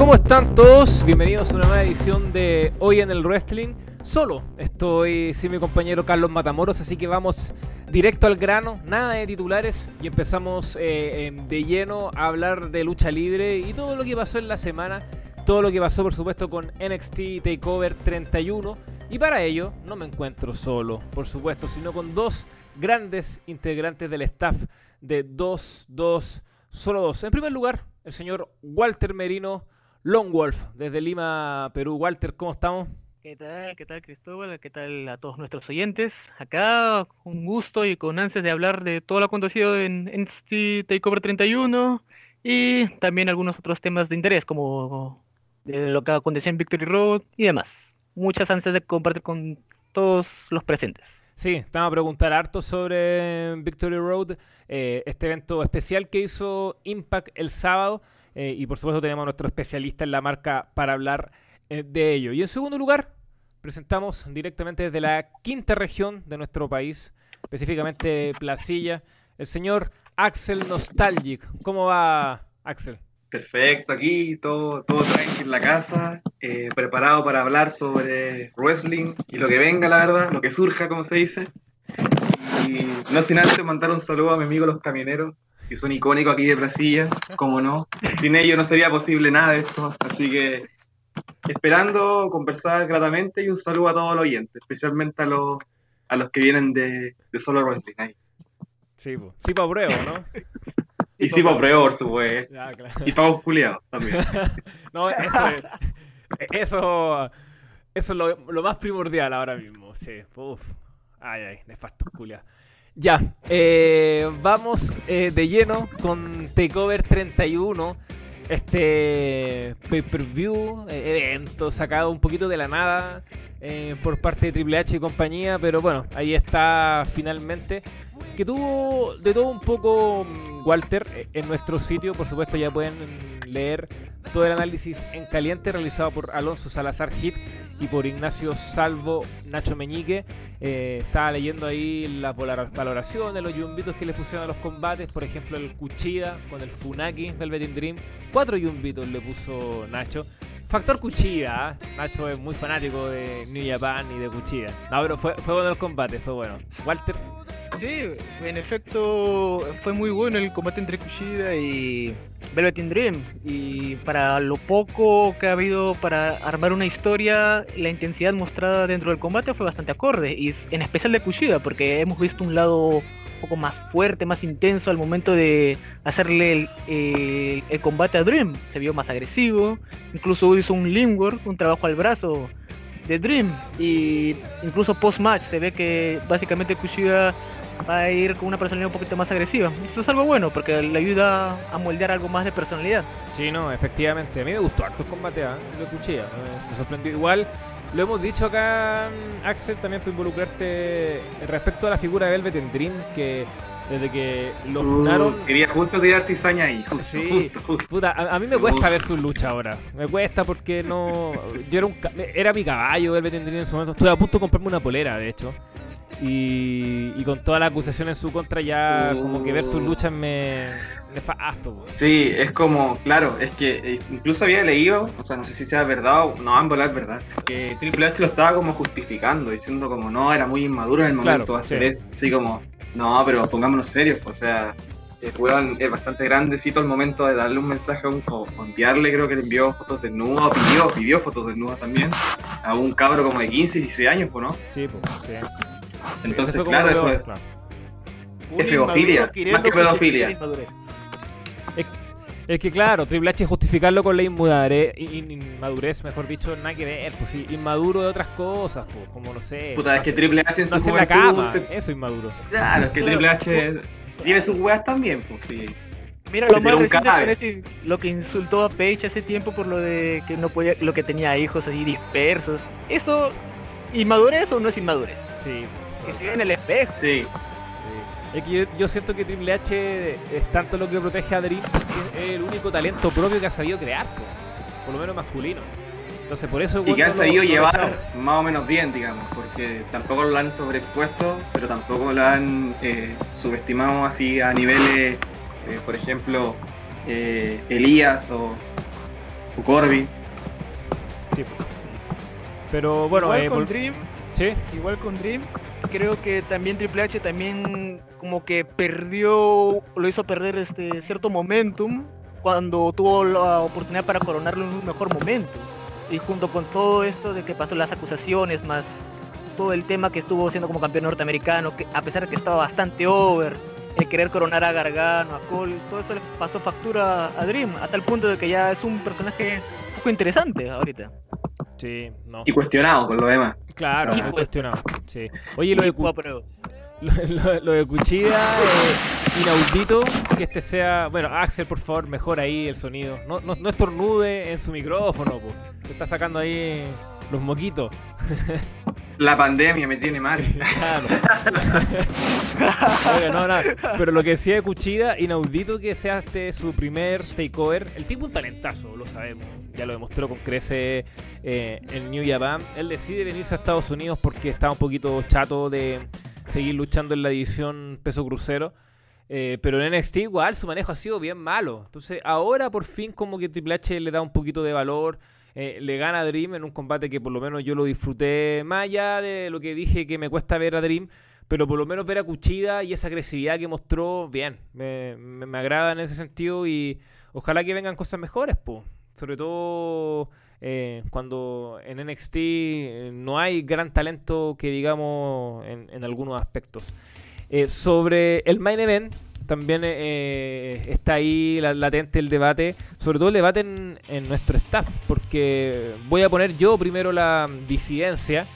¿Cómo están todos? Bienvenidos a una nueva edición de Hoy en el Wrestling. Solo estoy sin mi compañero Carlos Matamoros, así que vamos directo al grano, nada de titulares y empezamos eh, de lleno a hablar de lucha libre y todo lo que pasó en la semana, todo lo que pasó por supuesto con NXT Takeover 31 y para ello no me encuentro solo, por supuesto, sino con dos grandes integrantes del staff de 2, 2, solo dos. En primer lugar, el señor Walter Merino Long Wolf, desde Lima, Perú. Walter, ¿cómo estamos? ¿Qué tal? ¿Qué tal Cristóbal? ¿Qué tal a todos nuestros oyentes? Acá un gusto y con ansias de hablar de todo lo acontecido en NXT Takeover 31 y también algunos otros temas de interés como lo que aconteció en Victory Road y demás. Muchas ansias de compartir con todos los presentes. Sí, estamos a preguntar harto sobre Victory Road, eh, este evento especial que hizo Impact el sábado. Eh, y por supuesto tenemos a nuestro especialista en la marca para hablar eh, de ello. Y en segundo lugar, presentamos directamente desde la quinta región de nuestro país, específicamente Placilla, el señor Axel Nostalgic. ¿Cómo va, Axel? Perfecto, aquí todo, todo tranquilo en la casa, eh, preparado para hablar sobre wrestling y lo que venga, la verdad, lo que surja, como se dice. Y no sin antes mandar un saludo a mi amigo los camioneros, que son icónicos aquí de Brasilia, como no. Sin ellos no sería posible nada de esto, así que esperando conversar gratamente y un saludo a todos los oyentes, especialmente a los, a los que vienen de, de Solo Wrestling. Ahí. Sí, sí para prueba, ¿no? y sí para prueba, por supuesto. Y para culiados también. no, eso es, eso, eso es lo, lo, más primordial ahora mismo, sí. Uf. Ay, ay, nefasto culiados. Ya, eh, vamos eh, de lleno con Takeover 31, este pay-per-view, eh, evento sacado un poquito de la nada por parte de Triple H y compañía, pero bueno, ahí está finalmente. Que tuvo de todo un poco mm, Walter en nuestro sitio, por supuesto ya pueden leer todo el análisis en caliente realizado por Alonso Salazar Hit y por Ignacio Salvo Nacho Meñique. Eh, estaba leyendo ahí las valoraciones, los yumbitos que le pusieron a los combates, por ejemplo el Cuchida con el Funaki Velvet Dream. Cuatro yumbitos le puso Nacho. Factor Cuchida, ¿eh? Nacho es muy fanático de New Japan y de Cuchida. No, pero fue, fue bueno el combate, fue bueno. Walter. Sí, en efecto fue muy bueno el combate entre Kushida y Velvet Dream. Y para lo poco que ha habido para armar una historia, la intensidad mostrada dentro del combate fue bastante acorde. Y en especial de Kushida, porque hemos visto un lado poco más fuerte, más intenso al momento de hacerle el, combate a Dream. Se vio más agresivo, incluso hizo un limwork, un trabajo al brazo de Dream. Y incluso post-match se ve que básicamente Kushida va a ir con una personalidad un poquito más agresiva. Eso es algo bueno porque le ayuda a moldear algo más de personalidad. Sí, no, efectivamente. A mí me gustó harto el combate ¿eh? de Cuchilla. Me sorprendió. Igual lo hemos dicho acá, Axel, también por involucrarte respecto a la figura de Velvet en Dream, que desde que lo fundaron. Uh, quería justo tirar cizaña ahí. sí, Puta, a, mí me cuesta ver su lucha ahora. Me cuesta porque no. Yo era un. Era mi caballo, Velvet en Dream en su momento. Estuve a punto de comprarme una polera, de hecho. Y, con toda la acusación en su contra ya como que ver sus luchas me, me fasto. Sí, es como, claro, es que eh, incluso había leído, o sea, no sé si sea verdad o no, ambos es verdad, que Triple H lo estaba como justificando, diciendo como no, era muy inmaduro en el momento de hacer eso, así como, no, pero pongámonos serios, o sea, el es bastante grandecito al momento de darle un mensaje a un, o enviarle, creo que le envió fotos desnudas, pidió, pidió fotos desnudas también, a un cabro como de 15, 16 años, ¿no? Sí, pues, sí. Entonces, claro, eso es. Es pedofilia, más que pedofilia. Es, que claro, Triple H justificarlo con la inmadurez, inmadurez, mejor dicho, nada que ver, pues sí, inmaduro de otras cosas, pues, como no sé. Puta, es que Triple H en su no la cama, eso inmaduro. Claro, es que Triple H tiene sus weas también, pues sí. Mira, lo más reciente lo que insultó a Paige hace tiempo por lo de que no podía, lo que tenía hijos así dispersos. ¿Eso inmadurez o no es inmadurez? Sí, que se ve en el espejo. Sí. Es que yo, siento que Triple H es tanto lo que protege a Dream, es el único talento propio que ha sabido crear, por lo menos masculino. Entonces, por eso. Y que ha sabido llevar más o menos bien, digamos, porque tampoco lo han sobreexpuesto, pero tampoco lo han eh, subestimado así a niveles, eh, por ejemplo, eh, Elías o, o Corby. Sí. Pero bueno, eh, con Dream, sí, igual con Dream, creo que también Triple H también como que perdió, lo hizo perder este cierto momentum cuando tuvo la oportunidad para coronarlo en un mejor momento. Y junto con todo esto de que pasó las acusaciones, más todo el tema que estuvo siendo como campeón norteamericano, que a pesar de que estaba bastante over, el querer coronar a Gargano, a Cole, todo eso le pasó factura a Dream, a tal punto de que ya es un personaje un poco interesante ahorita. Sí, no. Y cuestionado por lo demás. Claro, pues. cuestionado. Sí. Oye, lo de, Cu- lo, lo- lo de Cuchida, eh, inaudito que este sea. Bueno, Axel, por favor, mejor ahí el sonido. No, no, no estornude en su micrófono, po. Te está sacando ahí los moquitos. La pandemia me tiene mal. Claro. Oiga, no, no. Pero lo que decía de Cuchida, inaudito que sea este su primer takeover. El tipo un talentazo, lo sabemos. Ya lo demostró con crece eh, en New Japan. Él decide venirse a Estados Unidos porque está un poquito chato de seguir luchando en la división peso crucero. Eh, pero en NXT igual su manejo ha sido bien malo. Entonces ahora por fin como que Triple H le da un poquito de valor. eh, le gana a Dream en un combate que por lo menos yo lo disfruté más allá de lo que dije que me cuesta ver a Dream. Pero por lo menos ver a Cuchida y esa agresividad que mostró, bien. Me, me- agrada en ese sentido y ojalá que vengan cosas mejores, po. Sobre todo eh, cuando en NXT eh, no hay gran talento que digamos en, en algunos aspectos. Eh, sobre el main event, también eh, está ahí la- latente el debate, sobre todo el debate en, en nuestro staff, porque voy a poner yo primero la disidencia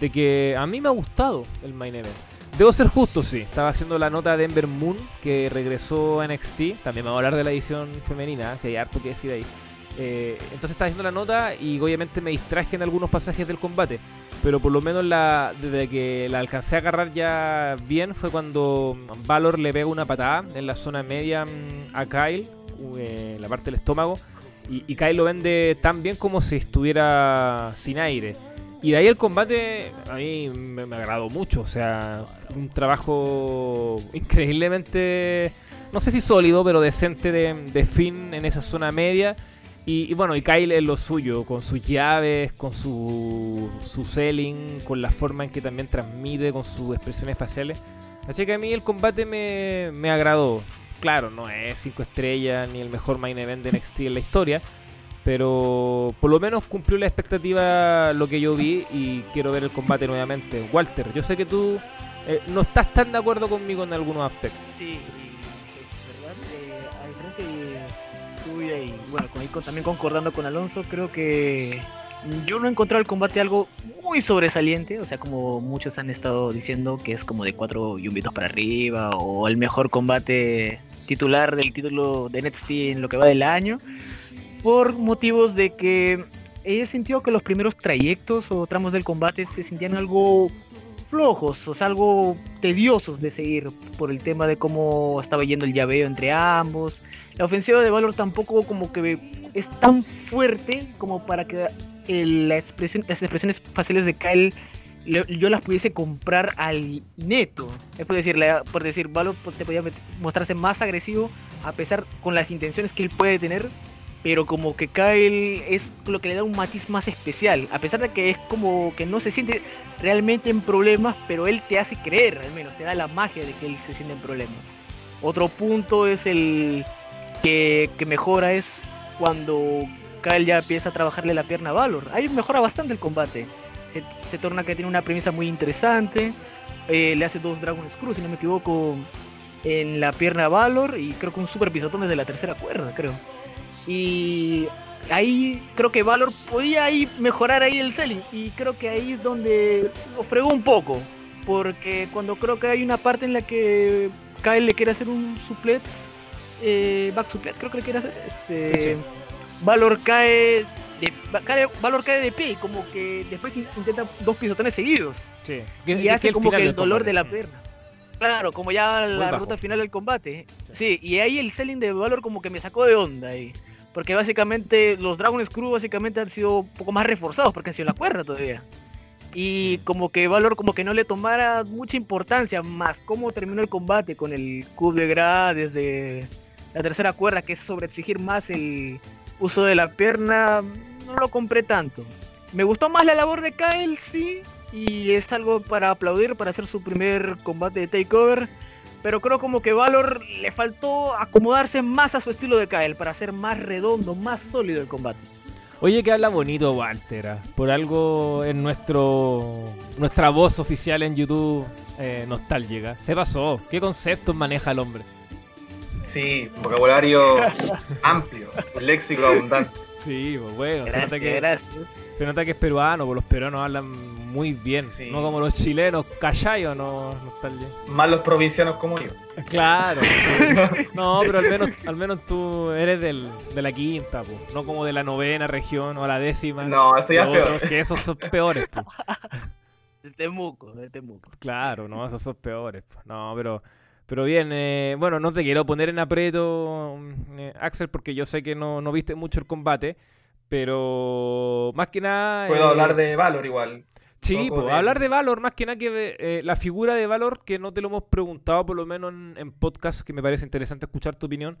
de que a mí me ha gustado el main event. Debo ser justo, sí. Estaba haciendo la nota de Ember Moon, que regresó a NXT. También vamos a hablar de la edición femenina, que hay harto que decir ahí. Eh, entonces estaba haciendo la nota y obviamente me distraje en algunos pasajes del combate. Pero por lo menos desde que la alcancé a agarrar ya bien fue cuando Valor le pega una patada en la zona media mm, a Kyle, eh, en la parte del estómago. Y, y Kyle lo vende tan bien como si estuviera sin aire. Y de ahí el combate a mí me, me agradó mucho. O sea, un trabajo increíblemente, no sé si sólido, pero decente de, de fin en esa zona media. Y, y bueno, y Kyle es lo suyo, con sus llaves, con su, su selling, con la forma en que también transmite, con sus expresiones faciales. Así que a mí el combate me, me agradó. Claro, no es 5 estrellas ni el mejor main event de NXT en la historia. Pero por lo menos cumplió la expectativa lo que yo vi y quiero ver el combate nuevamente. Walter, yo sé que tú eh, no estás tan de acuerdo conmigo en algunos aspectos. Sí, y bueno, también concordando con Alonso, creo que yo no he encontrado el combate algo muy sobresaliente, o sea, como muchos han estado diciendo que es como de cuatro yumbitos para arriba o el mejor combate titular del título de NXT en lo que va del año, por motivos de que he sentido que los primeros trayectos o tramos del combate se sentían algo flojos, o sea, algo tediosos de seguir por el tema de cómo estaba yendo el llaveo entre ambos. La ofensiva de Valor tampoco como que es tan fuerte como para que expresión, las expresiones faciales de Kyle le- yo las pudiese comprar al neto. Es por decir, la- por decir, Valor pues, te podía mostrarse más agresivo a pesar con las intenciones que él puede tener, pero como que Kyle es lo que le da un matiz más especial, a pesar de que es como que no se siente realmente en problemas, pero él te hace creer, al menos, te da la magia de que él se siente en problemas. Otro punto es el que, mejora es cuando Kyle ya empieza a trabajarle la pierna a Valor. Ahí mejora bastante el combate. Se, se torna que tiene una premisa muy interesante. eh, le hace dos Dragon Screw, si no me equivoco, en la pierna a Valor. Y creo que un super pisotón desde la tercera cuerda, creo. Y ahí creo que Valor podía ahí mejorar ahí el selling. Y creo que ahí es donde lo fregó un poco. Porque cuando creo que hay una parte en la que Kyle le quiere hacer un suplex, eh, back suplex, creo que hacer. Este. Valor cae de, Valor cae de pie, y como que después in- intenta dos pisotones seguidos. Sí. Y hace como que el dolor de la pierna. Claro, como ya la bajo. ruta final del combate. Sí, y ahí el selling de Valor como que me sacó de onda ahí. Porque básicamente los Dragon Screw básicamente han sido un poco más reforzados porque han sido la cuerda todavía. Y como que Valor como que no le tomara mucha importancia más cómo terminó el combate con el Coup de Gras desde la tercera cuerda, que es sobre exigir más el, uso de la pierna no lo compré tanto. Me gustó más la labor de Kyle, sí, y es algo para aplaudir para hacer su primer combate de takeover. Pero creo como que Valor le faltó acomodarse más a su estilo de Kyle para hacer más redondo, más sólido el combate. Oye, que habla bonito Walter. ¿ah? Por algo en nuestro nuestra voz oficial en YouTube eh, nostálgica. Se pasó. ¿Qué conceptos maneja el hombre? Sí, vocabulario amplio, un léxico abundante. Sí, pues bueno, se, Gracias, nota que, gracias. se nota que es peruano, pues los peruanos hablan muy bien. Sí. No como los chilenos, ¿cachai o no? Nostalgia? Más los provincianos como yo. Claro. sí. No, pero al menos, al menos tú eres del, de la quinta, pues. No como de la novena región o la décima. No, eso ya es peor. otros, que esos son peores, pues. De Temuco, de Temuco. Claro, no, esos son peores. pues. No, pero, pero bien, eh, bueno, no te quiero poner en aprieto, eh, Axel, porque yo sé que no, no viste mucho el combate, pero más que nada... Puedo eh, hablar de Valor igual. Sí, pues, de- hablar de Valor, más que nada que eh, la figura de Valor, que no te lo hemos preguntado, por lo menos en, en podcast, que me parece interesante escuchar tu opinión.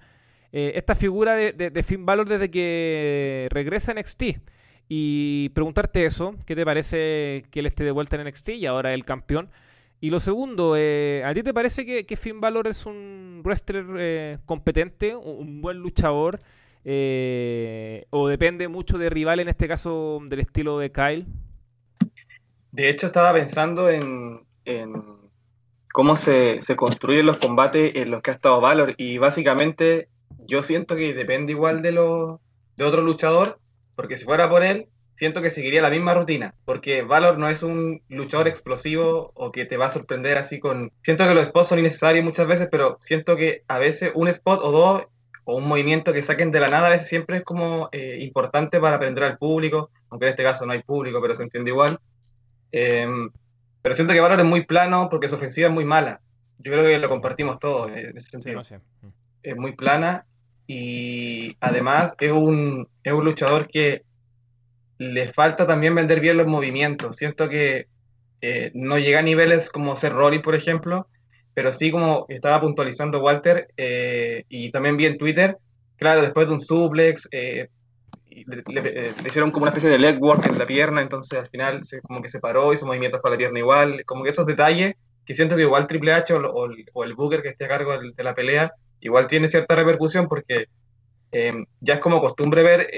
Eh, esta figura de, de, de Finn Balor desde que regresa a NXT. Y preguntarte eso, ¿qué te parece que él esté de vuelta en NXT y ahora el campeón? Y lo segundo, eh, ¿a ti te parece que, Finn Balor es un wrestler eh, competente, un, un buen luchador? eh, ¿O depende mucho de rival, en este caso del estilo de Kyle? De hecho, estaba pensando en, en cómo se, se construyen los combates en los que ha estado Valor. Y básicamente, yo siento que depende igual de, los de otro luchador, porque si fuera por él, siento que seguiría la misma rutina. Porque Valor no es un luchador explosivo o que te va a sorprender así con. Siento que los spots son innecesarios muchas veces, pero siento que a veces un spot o dos o un movimiento que saquen de la nada a veces siempre es como eh, importante para aprender al público, aunque en este caso no hay público, pero se entiende igual. Em, pero siento que Valor es muy plano porque su ofensiva es muy mala. Yo creo que lo compartimos todos eh, en ese Sí, sentido. no sé. Es muy plana y además es un, es un luchador que le falta también vender bien los movimientos. Siento que eh, no llega a niveles como ser Rory, por ejemplo, pero sí como estaba puntualizando Walter eh, y también vi en Twitter, claro, después de un suplex, eh, le, hicieron como una especie de leg work en la pierna, entonces al final como que se paró, hizo movimientos para la pierna igual, como que esos detalles que siento que igual Triple H o, el, Booker que esté a cargo de la pelea, igual tiene cierta repercusión porque eh, ya es como costumbre ver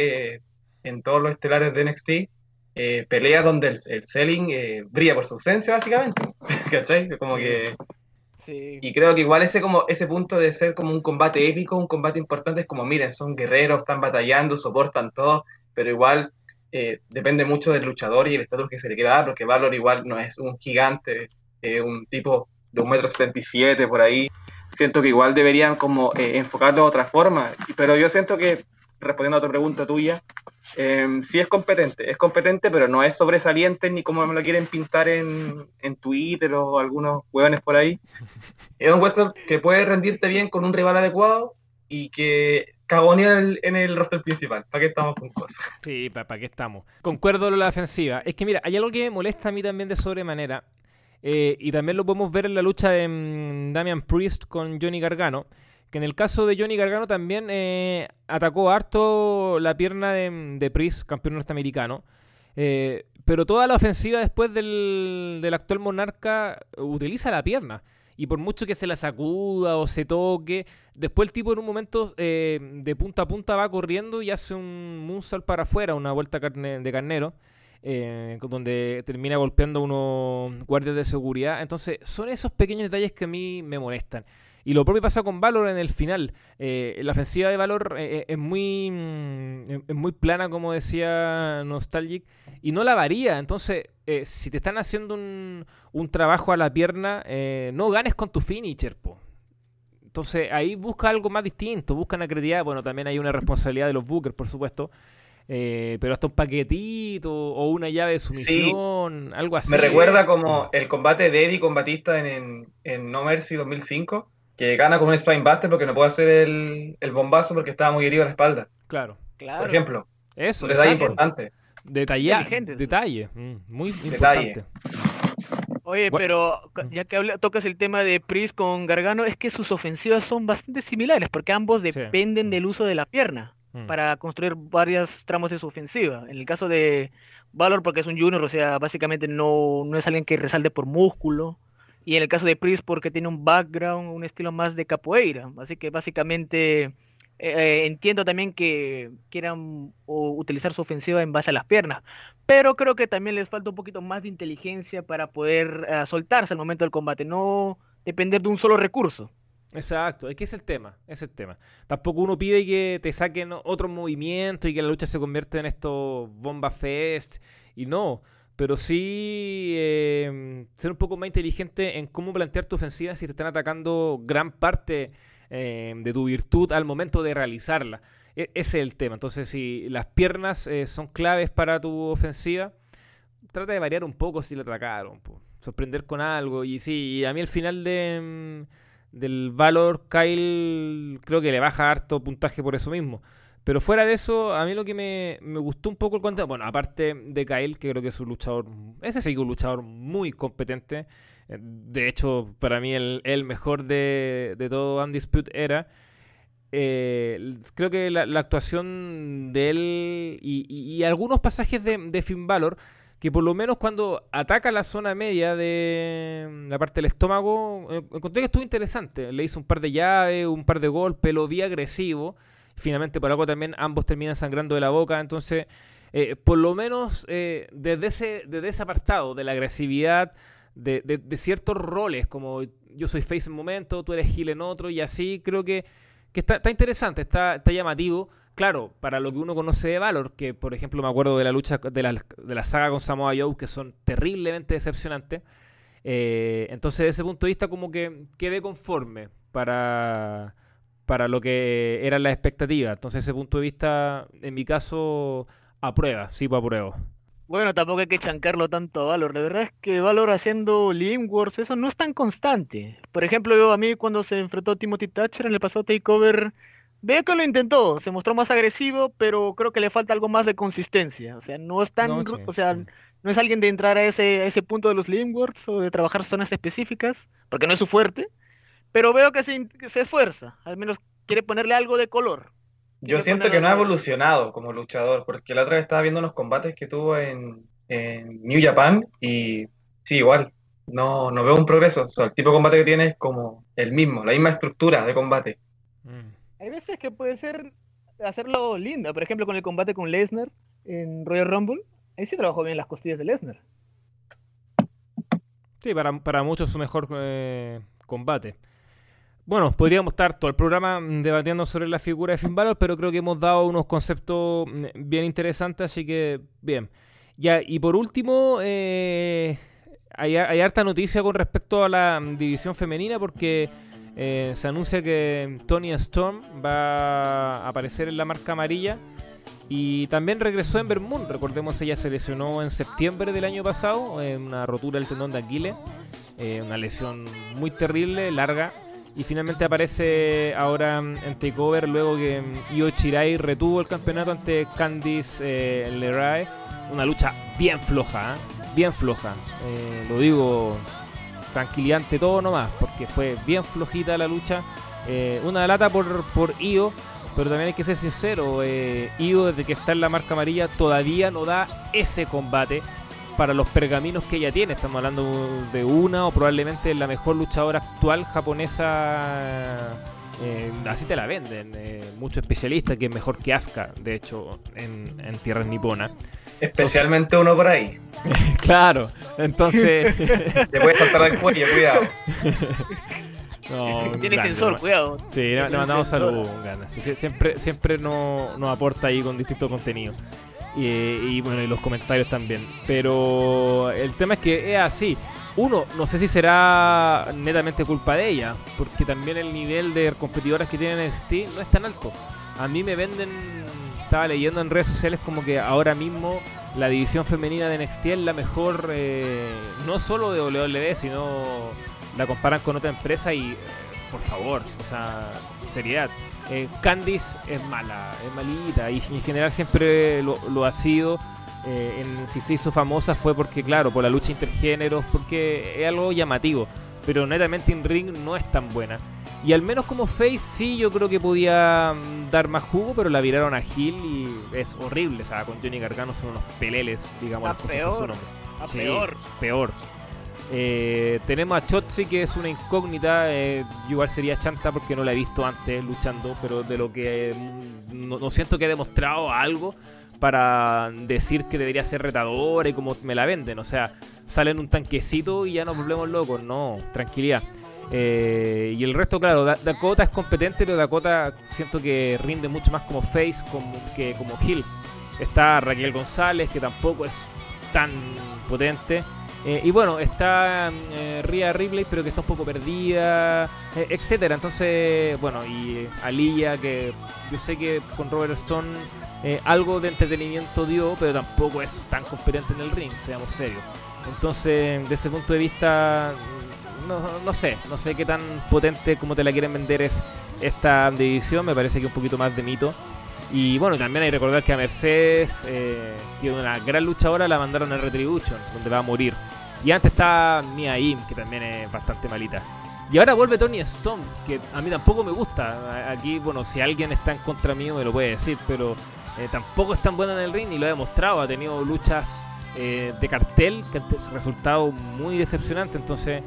en todos los estelares de NXT eh, peleas donde el, el selling eh, brilla por su ausencia, básicamente. ¿Cachai? Como que Sí. y creo que igual ese como ese punto de ser como un combate épico, un combate importante, es como, miren, son guerreros, están batallando, soportan todo, pero igual eh, depende mucho del luchador y el estatus que se le quiera dar, porque Valor igual no es un gigante, un tipo de un metro setenta y siete por ahí. Siento que igual deberían como eh, enfocarlo de otra forma, pero yo siento que, respondiendo a otra pregunta tuya, eh, sí es competente, es competente, pero no es sobresaliente ni como me lo quieren pintar en, en Twitter o algunos hueones por ahí. Es un wrestler que puede rendirte bien con un rival adecuado y que cagonea en el, en el roster principal. ¿Para qué estamos con cosas? Sí, ¿para qué estamos? Concuerdo en la defensiva. Es que mira, hay algo que me molesta a mí también de sobremanera. eh, y también lo podemos ver en la lucha de mm, Damian Priest con Johnny Gargano. Que en el caso de Johnny Gargano también eh, atacó harto la pierna de, de campeón norteamericano. Eh, pero toda la ofensiva después del, del actual monarca utiliza la pierna. Y por mucho que se la sacuda o se toque, después el tipo en un momento eh, de punta a punta va corriendo y hace un moonsault para afuera, una vuelta de carnero, eh, donde termina golpeando a unos guardias de seguridad. Entonces, son esos pequeños detalles que a mí me molestan. Y lo propio pasa con Valor en el final. Eh, la ofensiva de Valor eh, eh, es muy mm, es- muy plana, como decía Nostalgic, y no la varía. Entonces, eh, si te están haciendo un, un trabajo a la pierna, no ganes con tu finisher, po. Entonces ahí busca algo más distinto, busca una creatividad. Bueno, también hay una responsabilidad de los bookers, por supuesto. eh, pero hasta un paquetito o una llave de sumisión, algo así. Me recuerda como el combate de Eddie con Batista en, en, en No Mercy 2005, que gana con un Spinebuster porque no puede hacer el, el bombazo porque estaba muy herido a la espalda, Claro. Claro. por ejemplo. Eso, Un detalle exacto. importante. Detalla- Inteligente. detalle. mm, muy Detalle. importante. Oye, pero ya que habla- tocas el tema de Priest con Gargano, es que sus ofensivas son bastante similares, porque ambos Sí. dependen del uso de la pierna. mm. para construir varios tramos de su ofensiva. En el caso de Valor, porque es un junior, o sea, básicamente no, no es alguien que resalte por músculo. Y en el caso de Priest, porque tiene un background, un estilo más de capoeira. Así que básicamente eh, entiendo también que quieran utilizar su ofensiva en base a las piernas, pero creo que también les falta un poquito más de inteligencia para poder eh, soltarse al momento del combate, no depender de un solo recurso. Exacto, es que es el tema, es el tema. Tampoco uno pide que te saquen otros movimientos y que la lucha se convierta en esto bomba fest y no, pero sí em, ser un poco más inteligente en cómo plantear tu ofensiva si te están atacando gran parte eh, de tu virtud al momento de realizarla. E, ese es el tema. Entonces, si las piernas eh, son claves para tu ofensiva, trata de variar un poco si le atacaron. Sorprender con algo. Y sí, a mí al final de, mm, del valor, Kyle creo que le baja harto puntaje por eso mismo. Pero fuera de eso, a mí lo que me, me gustó un poco el contenido, bueno, aparte de Kyle, que creo que es un luchador, ese sí que un luchador muy competente, eh, de hecho, para mí el, mejor de, de todo Undisputed era. Eh, creo que la, actuación de él y, algunos pasajes de, de, Finn Balor, que por lo menos cuando ataca la zona media de la parte del estómago, eh, encontré que estuvo interesante. Le hizo un par de llaves, un par de golpes, lo vi agresivo. Finalmente, por algo también ambos terminan sangrando de la boca. Entonces, por lo menos desde, ese, desde ese apartado de la agresividad de, de, ciertos roles, como yo soy face en un momento, tú eres Gil en otro, y así creo que, que está, está, interesante, está, está llamativo. Claro, para lo que uno conoce de Valor, que por ejemplo me acuerdo de la lucha de la, de la saga con Samoa Joe, que son terriblemente decepcionantes. Eh, entonces, desde ese punto de vista, como que quedé conforme para, para lo que era la expectativa. Entonces, ese punto de vista, en mi caso, aprueba, sí, pues apruebo. Bueno, tampoco hay que chancarlo tanto a Valor. La verdad es que Valor haciendo Limworks, eso no es tan constante. Por ejemplo, yo, a mí cuando se enfrentó Timothy Thatcher en el pasado Takeover, veo que lo intentó, se mostró más agresivo, pero creo que le falta algo más de consistencia. O sea, no es tan, o sea, no es alguien de entrar a ese, ese punto de los Limworks o de trabajar zonas específicas, porque no es su fuerte. Pero veo que se, se esfuerza, al menos quiere ponerle algo de color. Yo siento que no ha evolucionado como luchador, porque la otra vez estaba viendo unos combates que tuvo en, New Japan y sí, igual, no, no veo un progreso. O sea, el tipo de combate que tiene es como el mismo, la misma estructura de combate. Mm. Hay veces que puede ser hacerlo lindo, por ejemplo, con el combate con Lesnar en Royal Rumble. Ahí sí trabajó bien las costillas de Lesnar. Sí, para, para muchos su mejor eh, combate. Bueno, podríamos estar todo el programa mm, debatiendo sobre la figura de Finn Balor, pero creo que hemos dado unos conceptos mm, bien interesantes, así que bien. Ya, y por último, eh, hay, harta noticia con respecto a la mm, división femenina porque eh, se anuncia que Tony Storm va a aparecer en la marca amarilla y también regresó en Moon. Recordemos, ella se lesionó en septiembre del año pasado, en una rotura del tendón de Aquiles, eh, una lesión muy terrible, larga y finalmente aparece ahora en Takeover luego que Io Chirai retuvo el campeonato ante Candice eh, LeRae. Una lucha bien floja, ¿eh? bien floja. Eh, lo digo tranquilante todo nomás, porque fue bien flojita la lucha. una lata por, por Io, pero también hay que ser sincero. Io desde que está en la marca amarilla todavía no da ese combate para los pergaminos que ella tiene. Estamos hablando de una o probablemente la mejor luchadora actual japonesa. Eh, así te la venden. Eh, muchos especialistas que es mejor que Asuka, de hecho, en, en tierras niponas. Especialmente uno por ahí. claro, entonces. Te puedes saltar al cuello, cuidado. No, Tiene sensor, cuidado. Sí, le, mandamos saludos, ganas. Siempre, siempre nos, nos aporta ahí con distintos contenidos. Y, bueno, y los comentarios también. Pero el tema es que es así. Uno, no sé si será netamente culpa de ella, porque también el nivel de competidoras que tienen NXT no es tan alto. A mí me venden, estaba leyendo en redes sociales como que ahora mismo la división femenina de NXT es la mejor, eh, no solo de WWE, sino la comparan con otra empresa y, eh, por favor, o sea, seriedad. Eh, Candice es mala, es malita y en general siempre lo, ha sido. Eh, en, si se hizo famosa fue porque, claro, por la lucha intergéneros, porque es algo llamativo, pero netamente en ring no es tan buena. Y al menos como Face sí yo creo que podía mm, dar más jugo, pero la viraron a Gil y es horrible. O sea, con Johnny Gargano son unos peleles, digamos, las cosas por su nombre. Sí, peor. Peor. Eh, tenemos a Chotzi que es una incógnita. eh, igual sería chanta porque no la he visto antes luchando, pero de lo que mm, no, siento que ha demostrado algo para decir que debería ser retadora y como me la venden. O sea, sale en un tanquecito y ya nos volvemos locos. No, tranquilidad. Eh, y el resto, claro, Da- Dakota es competente, pero Dakota siento que rinde mucho más como face como, que como Hill. Está Raquel González, que tampoco es tan potente. Eh, y bueno, está eh, Rhea Ripley, pero que está un poco perdida, eh, etcétera. Entonces, bueno, y Aliyah, que yo sé que con Robert Stone eh, algo de entretenimiento dio, pero tampoco es tan competente en el ring, seamos serios. Entonces, de ese punto de vista, no, no sé, no sé qué tan potente como te la quieren vender es esta división, me parece que un poquito más de mito. Y bueno, también hay que recordar que a Mercedes, eh, que una gran luchadora, la mandaron a Retribution, donde va a morir. Y antes está Mia Im, que también es bastante malita. Y ahora vuelve Tony Storm, que a mí tampoco me gusta. Aquí, bueno, si alguien está en contra mío me lo puede decir, pero eh, tampoco es tan buena en el ring y lo ha demostrado. Ha tenido luchas eh, de cartel que han resultado muy decepcionantes. Entonces,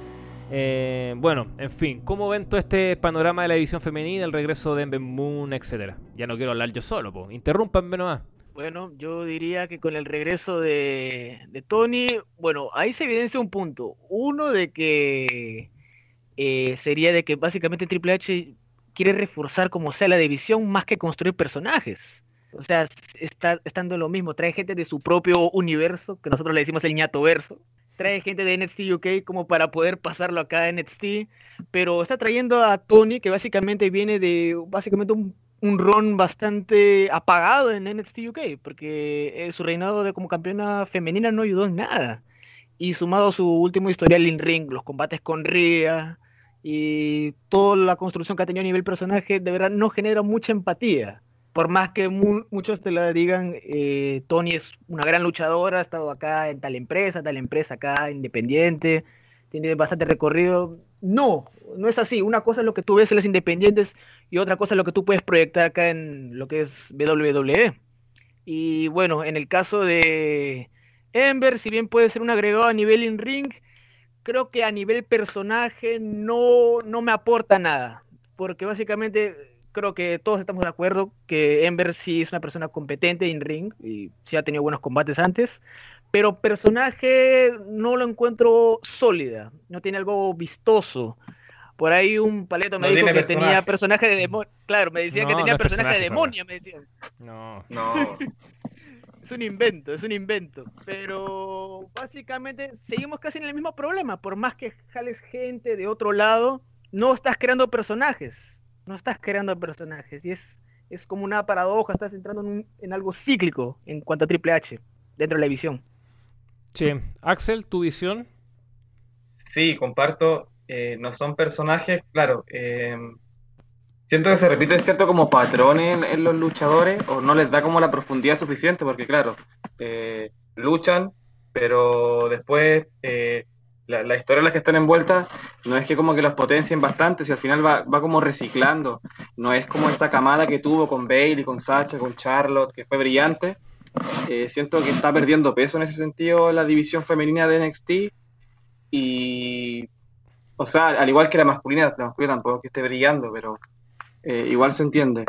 eh, bueno, en fin, ¿cómo ven todo este panorama de la división femenina, el regreso de Ember Moon, etcétera? Ya no quiero hablar yo solo, pues. Interrúmpanme nomás. Bueno, yo diría que con el regreso de, Tony, bueno, ahí se evidencia un punto. Uno de que eh, sería de que básicamente Triple H quiere reforzar como sea la división más que construir personajes. O sea, está estando lo mismo, trae gente de su propio universo, que nosotros le decimos el ñato verso. Trae gente de NXT UK como para poder pasarlo acá a NXT, pero está trayendo a Tony, que básicamente viene de básicamente un un ron bastante apagado en NXT UK, porque eh, su reinado de como campeona femenina no ayudó en nada. Y sumado a su último historial in ring, los combates con Rhea y toda la construcción que ha tenido a nivel personaje, de verdad no genera mucha empatía. Por más que mu- muchos te la digan, eh, Tony es una gran luchadora, ha estado acá en tal empresa, tal empresa acá, independiente, tiene bastante recorrido. No, no es así. Una cosa es lo que tú ves en las independientes y otra cosa es lo que tú puedes proyectar acá en lo que es WWE. Y bueno, en el caso de Ember, si bien puede ser un agregado a nivel in ring, creo que a nivel personaje no, no me aporta nada. Porque básicamente creo que todos estamos de acuerdo que Ember sí es una persona competente in ring y sí ha tenido buenos combates antes. Pero personaje no lo encuentro sólida, no tiene algo vistoso. Por ahí un paleto me No dijo que tenía personaje. de demonio. Claro, me decían que No, tenía no es personaje de demonio, me decían. No. No, Es un invento, es un invento. Pero básicamente seguimos casi en el mismo problema. Por más que jales gente de otro lado, no estás creando personajes. No estás creando personajes. Y es, es como una paradoja. Estás entrando en, un- en algo cíclico en cuanto a Triple H dentro de la visión. Che, Axel, tu visión. sí, comparto. Eh, no son personajes, claro. eh, siento que se repiten cierto como patrones en, los luchadores o no les da como la profundidad suficiente porque, claro, eh, luchan, pero después eh, la, la historia en la que están envueltas no es que como que los potencien bastante, si al final va, va como reciclando. No es como esa camada que tuvo con Bailey, con Sacha, con Charlotte, que fue brillante. Siento que está perdiendo peso en ese sentido la división femenina de NXT. Y, o sea, al igual que la masculina, la masculina tampoco que esté brillando, pero eh, igual se entiende.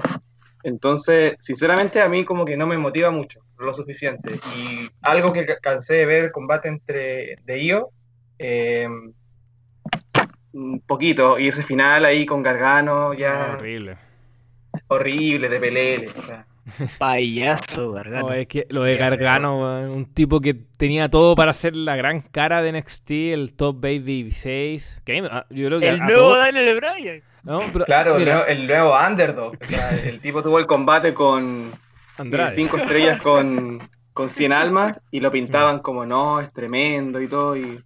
Entonces, sinceramente, a mí como que no me motiva mucho, lo suficiente. Y algo que ca- cansé de ver el combate entre de Io, eh, un poquito, y ese final ahí con Gargano, ya Horrible. horrible, de pelele. o sea. Payaso, Gargano. No, es que lo de Gargano, un tipo que tenía todo para ser la gran cara de NXT, el top baby 6. Que a mí me- ah, yo creo que el a- a nuevo todos- Daniel Bryan. no, pero, Claro, mira, el nuevo- underdog. O sea, el tipo tuvo el combate con eh, Andrade. cinco estrellas con, con 100 almas y lo pintaban como no, es tremendo y todo. Y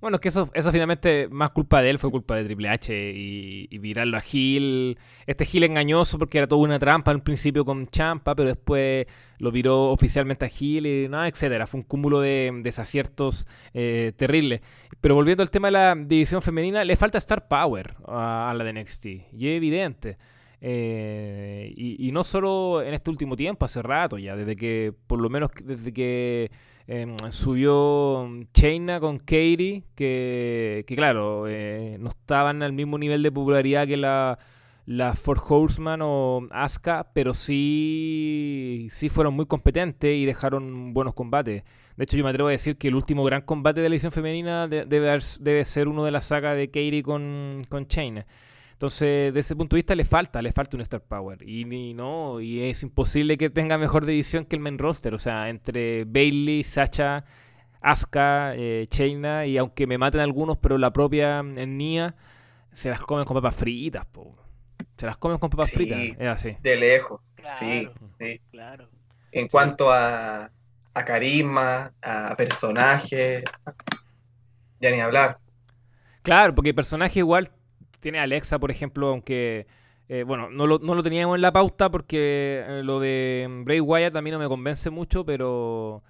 Bueno, es que eso, eso finalmente más culpa de él, fue culpa de Triple H y, y virarlo a Gil. Este Gil engañoso porque era toda una trampa en principio con Champa, pero después lo viró oficialmente a Gil y nada, etcétera. Fue un cúmulo de desaciertos eh, terribles. Pero volviendo al tema de la división femenina, le falta Star Power a, a la de NXT. Y es evidente. Eh, y, y, no solo en este último tiempo, hace rato ya, desde que, por lo menos desde que eh, subió Chaina con Katie, que, que claro, eh, no estaban al mismo nivel de popularidad que la, la Ford Horseman o Asuka, pero sí, sí fueron muy competentes y dejaron buenos combates. De hecho, yo me atrevo a decir que el último gran combate de la edición femenina debe, debe ser uno de la saga de Katie con, con Chaina. Entonces, de ese punto de vista le falta, le falta un Star Power. Y, y, no, y es imposible que tenga mejor división que el main roster. O sea, entre Bailey, Sacha, Asuka, eh, Chaina, y aunque me maten algunos, pero la propia Nia, se las comen con papas fritas, po. Se las comen con papas Sí, fritas. Es así. De lejos. Claro, Sí, sí. claro. En Sí. cuanto a, a carisma, a personaje, ya ni hablar. Claro, porque el personaje igual tiene Alexa, por ejemplo, aunque, eh, bueno, no lo, no lo teníamos en la pauta porque eh, lo de Bray Wyatt a mí no me convence mucho, pero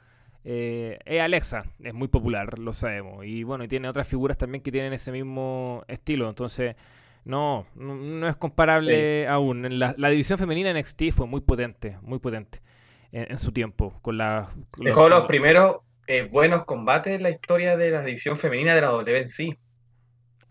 eh, es Alexa, es muy popular, lo sabemos. Y bueno, y tiene otras figuras también que tienen ese mismo estilo, entonces... No, no, no es comparable aún. La, la división femenina en NXT fue muy potente, muy potente en, en su tiempo. Con la, con Dejó los primeros eh, buenos combates en la historia de la división femenina de la WNC. Sí,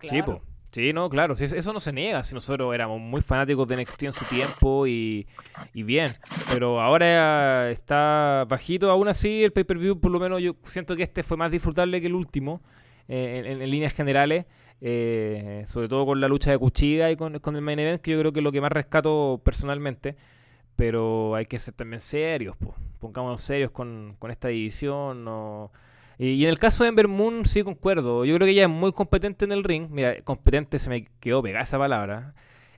claro. Sí, no, claro, eso no se niega, si nosotros éramos muy fanáticos de NXT en su tiempo y, bien, pero ahora está bajito, aún así el pay-per-view por lo menos yo siento que este fue más disfrutable que el último, eh, en, líneas generales, eh, sobre todo con la lucha de Cuchilla y con, el main event, que yo creo que es lo que más rescato personalmente, pero hay que ser también serios, po. pongámonos serios con, con esta división, no... Y, en el caso de Ember Moon, sí concuerdo. Yo creo que ella es muy competente en el ring. Mira, competente se me quedó pegada esa palabra.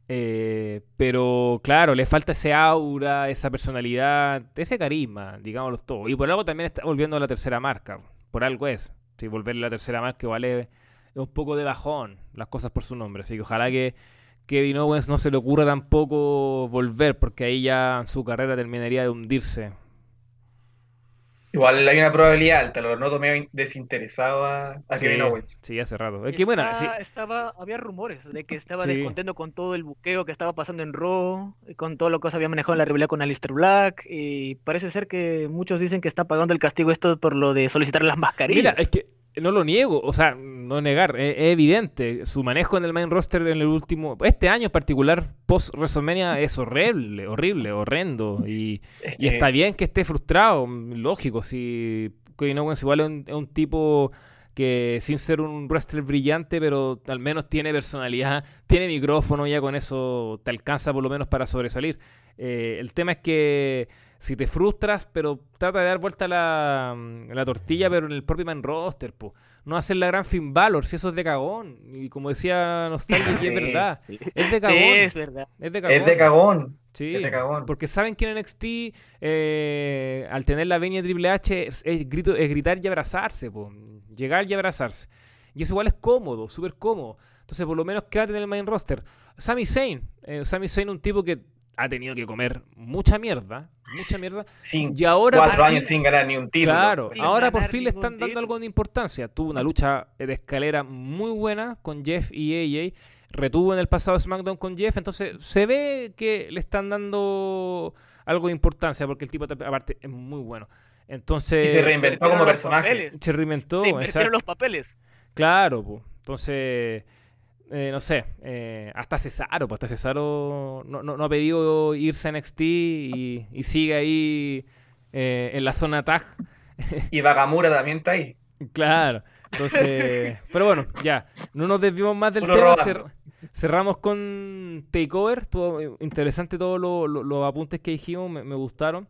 Eh, pero claro, le falta ese aura, esa personalidad, ese carisma, digámoslo todo. Y por algo también está volviendo a la tercera marca. Por algo es. Si volver a la tercera marca es un poco de bajón, las cosas por su nombre. Así que ojalá que Kevin Owens no se le ocurra tampoco volver, porque ahí ya su carrera terminaría de hundirse. Igual hay una probabilidad alta, lo noto medio desinteresado a, a Sí, Kevin Owens. sí, hace rato. Es que bueno, sí, Está- estaba, había rumores de que estaba Sí. descontento con todo el buqueo que estaba pasando en Raw, con todo lo que se había manejado en la rivalidad con Aleister Black, y parece ser que muchos dicen que está pagando el castigo esto por lo de solicitar las mascarillas. Mira, es que no lo niego, o sea, no negar, es, es evidente. Su manejo en el main roster en el último, este año en particular, post WrestleMania, es horrible, horrible, horrendo. Y, Es y está bien que esté frustrado, lógico. Si Kevin Owens igual es un, es un tipo que sin ser un wrestler brillante, pero al menos tiene personalidad, tiene micrófono, ya con eso te alcanza por lo menos para sobresalir. Eh, el tema es que si te frustras, pero trata de dar vuelta la, mm, la tortilla, pero en el propio man roster, po. No hacer la gran Finn Balor, si eso es de cagón. Y como decía Nostalgia, es verdad. Sí. Es de Sí, cagón. es verdad. Es de cagón. Es de cagón. Sí, es de cagón. porque saben que en NXT, eh, al tener la venia de Triple H, es, es grito, es gritar y abrazarse, po. llegar y abrazarse. Y eso igual es cómodo, súper cómodo. Entonces, por lo menos quédate en el main roster. Sami Zayn, eh, Sami Zayn, un tipo que ha tenido que comer mucha mierda, mucha mierda. Sin Y ahora cuatro años fin- sin ganar ni un título. Claro, Sin ahora por fin le están dando título. algo de importancia. Tuvo una lucha de escalera muy buena con Jeff y AJ. Retuvo en el pasado SmackDown con Jeff. Entonces se ve que le están dando algo de importancia porque el tipo aparte es muy bueno. Entonces Y se reinventó como personaje. papeles. se reinventó. Se invirtieron exacto. los papeles. Claro, pues. Entonces, eh, no sé, eh, hasta Cesaro, pues hasta Cesaro no, no, no ha pedido irse a NXT y, y sigue ahí eh, en la zona tag. Y Vagamura también está ahí. Claro. Entonces, pero bueno, ya, no nos desviamos más del tema. cer- cerramos con Takeover. Estuvo eh, interesante todos lo- lo- los apuntes que dijimos, me, me gustaron.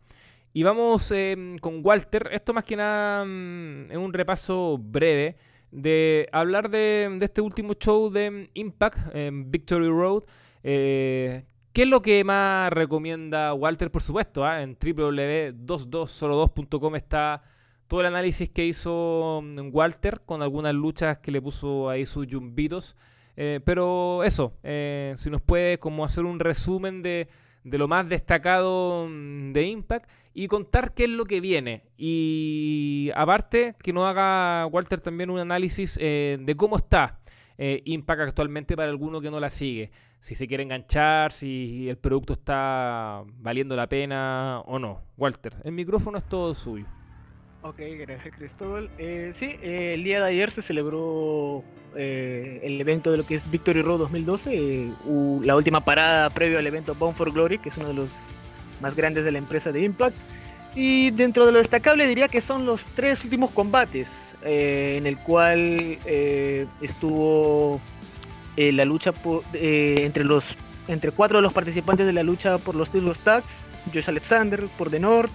Y vamos eh, con Walter. Esto más que nada mm, es un repaso breve de hablar de, este último show de Impact, en Victory Road. Eh, ¿Qué es lo que más recomienda Walter? Por supuesto, ¿ah? en www.22solo2.com está todo el análisis que hizo mm, Walter con algunas luchas que le puso ahí sus yumbitos. Eh, pero eso, eh, si nos puede como hacer un resumen de, de lo más destacado mm, de Impact y contar qué es lo que viene. Y aparte, que nos haga Walter también un análisis eh, de cómo está Impact actualmente para alguno que no la sigue. Si se quiere enganchar, si el producto está valiendo la pena o no. Walter, el micrófono es todo suyo. Ok, gracias Cristóbal. Eh, sí, eh, el día de ayer se celebró eh, el evento de lo que es Victory Road 2012, la última parada previo al evento Bound for Glory, que es uno de los más grandes de la empresa de Impact. Y dentro de lo destacable diría que son los tres últimos combates, en el cual estuvo la lucha entre los entre cuatro de los participantes de la lucha por los títulos tags, Josh Alexander por The North,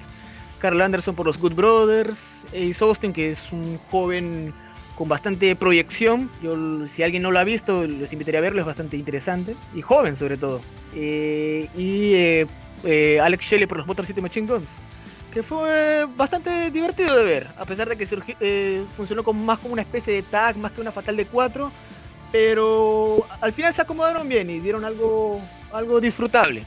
Carl Anderson por los Good Brothers, Ace Austin, que es un joven con bastante proyección. Yo, si alguien no lo ha visto, les invitaría a verlo, es bastante interesante. Y joven, sobre todo. Eh, y eh, eh, Alex Shelley por los Motor City Machine Guns. Que fue bastante divertido de ver, a pesar de que funcionó como, más como una especie de tag, más que una fatal de cuatro. Pero al final se acomodaron bien y dieron algo, algo disfrutable.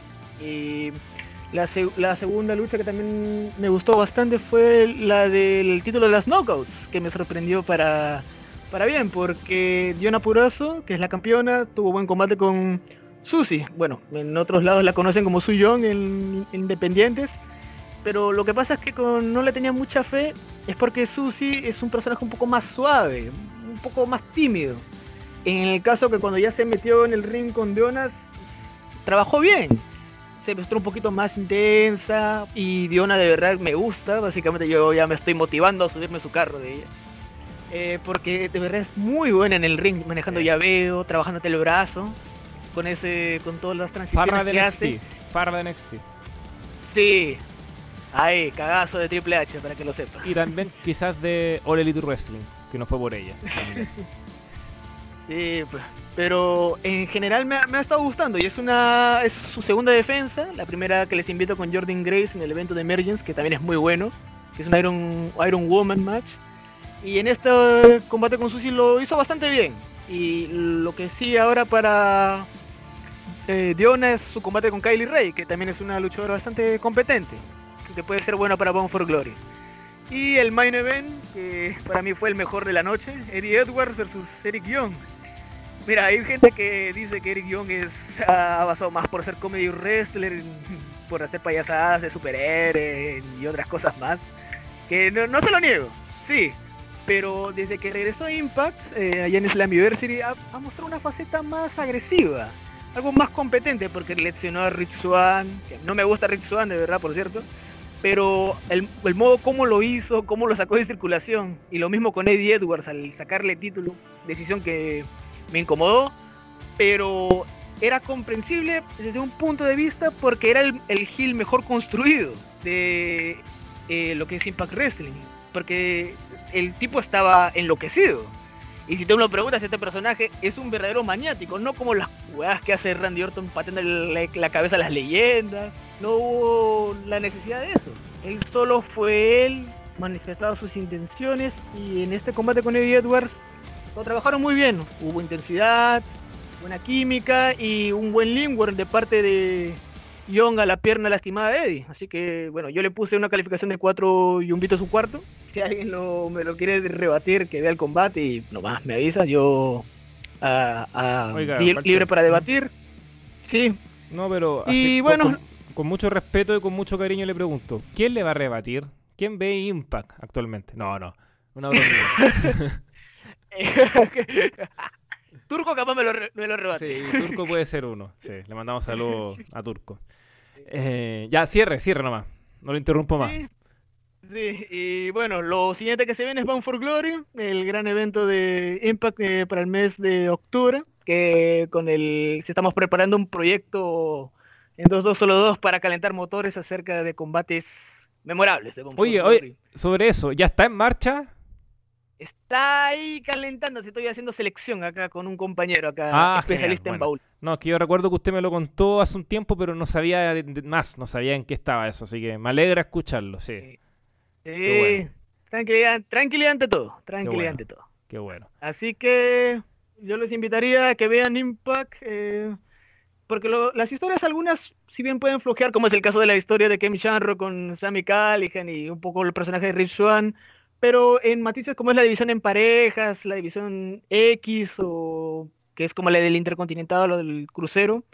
La, segunda lucha que también me gustó bastante fue la del título de las Knockouts, que me sorprendió para, para bien, porque Diona Purazo, que es la campeona, tuvo buen combate con Susie. Bueno, en otros lados la conocen como Su Young en, Independientes. Pero lo que pasa es que no le tenía mucha fe, es porque Susie es un personaje un poco más suave, un poco más tímido. En el caso que cuando ya se metió en el ring con Dionas, trabajó bien se mostró un poquito más intensa y Diona de verdad me gusta, básicamente yo ya me estoy motivando a subirme su carro de ella. Eh, porque de verdad es muy buena en el ring, manejando llaveo, trabajándote el brazo, con ese, con todas las transiciones Farra de que NXT. hace. Farra de NXT. Sí. Ahí, cagazo de Triple H, para que lo sepa. Y también quizás de All Elite Wrestling, que no fue por ella. sí, pues pero en general me ha, estado gustando y es una es su segunda defensa, la primera que les invito con Jordan Grace en el evento de Emergence, que también es muy bueno, que es un Iron, Iron Woman match. Y en este combate con Susie lo hizo bastante bien. Y lo que sí ahora para eh, Diona es su combate con Kylie Ray, que también es una luchadora bastante competente, que puede ser buena para Bound for Glory. Y el main event, que para mí fue el mejor de la noche, Eddie Edwards versus Eric Young. Mira, hay gente que dice que Eric Young es, ha basado más por ser comedy wrestler, por hacer payasadas de superhéroes y otras cosas más. Que no, se lo niego, sí. Pero desde que regresó a Impact, eh, allá en Slammiversary, ha, ha mostrado una faceta más agresiva. Algo más competente porque leccionó a Rich Swan. No me gusta Rich Swan, de verdad, por cierto. Pero el, modo cómo lo hizo, cómo lo sacó de circulación. Y lo mismo con Eddie Edwards al sacarle título. Decisión que me incomodó, pero era comprensible desde un punto de vista porque era el, el heel mejor construido de eh, lo que es Impact Wrestling. Porque el tipo estaba enloquecido. Y si tú me lo preguntas, este personaje es un verdadero maniático, no como las jugadas que hace Randy Orton pateando la, cabeza a las leyendas. No hubo la necesidad de eso. Él solo fue él, manifestado sus intenciones y en este combate con Eddie Edwards lo trabajaron muy bien. Hubo intensidad, buena química y un buen limwork de parte de Young a la pierna lastimada de Eddie. Así que, bueno, yo le puse una calificación de 4 y un vito a su cuarto. Si alguien me lo quiere rebatir, que vea el combate y nomás me avisa, yo libre para debatir. Sí. No, pero y bueno, con, mucho respeto y con mucho cariño le pregunto, ¿quién le va a rebatir? ¿Quién ve Impact actualmente? No, no, una broma. Turco capaz me lo, me lo rebate. Sí, Turco puede ser uno. Sí, le mandamos saludos a Turco. Eh, ya, cierre, cierre nomás. No lo interrumpo más. Sí, y bueno, lo siguiente que se viene es Bound for Glory, el gran evento de Impact eh, para el mes de octubre, que con el se estamos preparando un proyecto en 2-2 solo 2 para calentar motores acerca de combates memorables. oye, oye, sobre eso, ¿ya está en marcha? Está ahí calentando, si estoy haciendo selección acá con un compañero acá, ah, especialista en baúl. No, que yo recuerdo que usted me lo contó hace un tiempo, pero no sabía más, no sabía en qué estaba eso, así que me alegra escucharlo, sí. Sí, Tranquilidad, tranquilidad ante todo, tranquilidad bueno. ante todo. Qué bueno. Así que yo les invitaría a que vean Impact, eh, porque lo- las historias algunas, si bien pueden flojear, como es el caso de la historia de Kem Shanro con Sammy Callihan y un poco el personaje de Rich Swan, pero en matices como es la división en parejas, la división X, o que es como la del Intercontinental o del Crucero,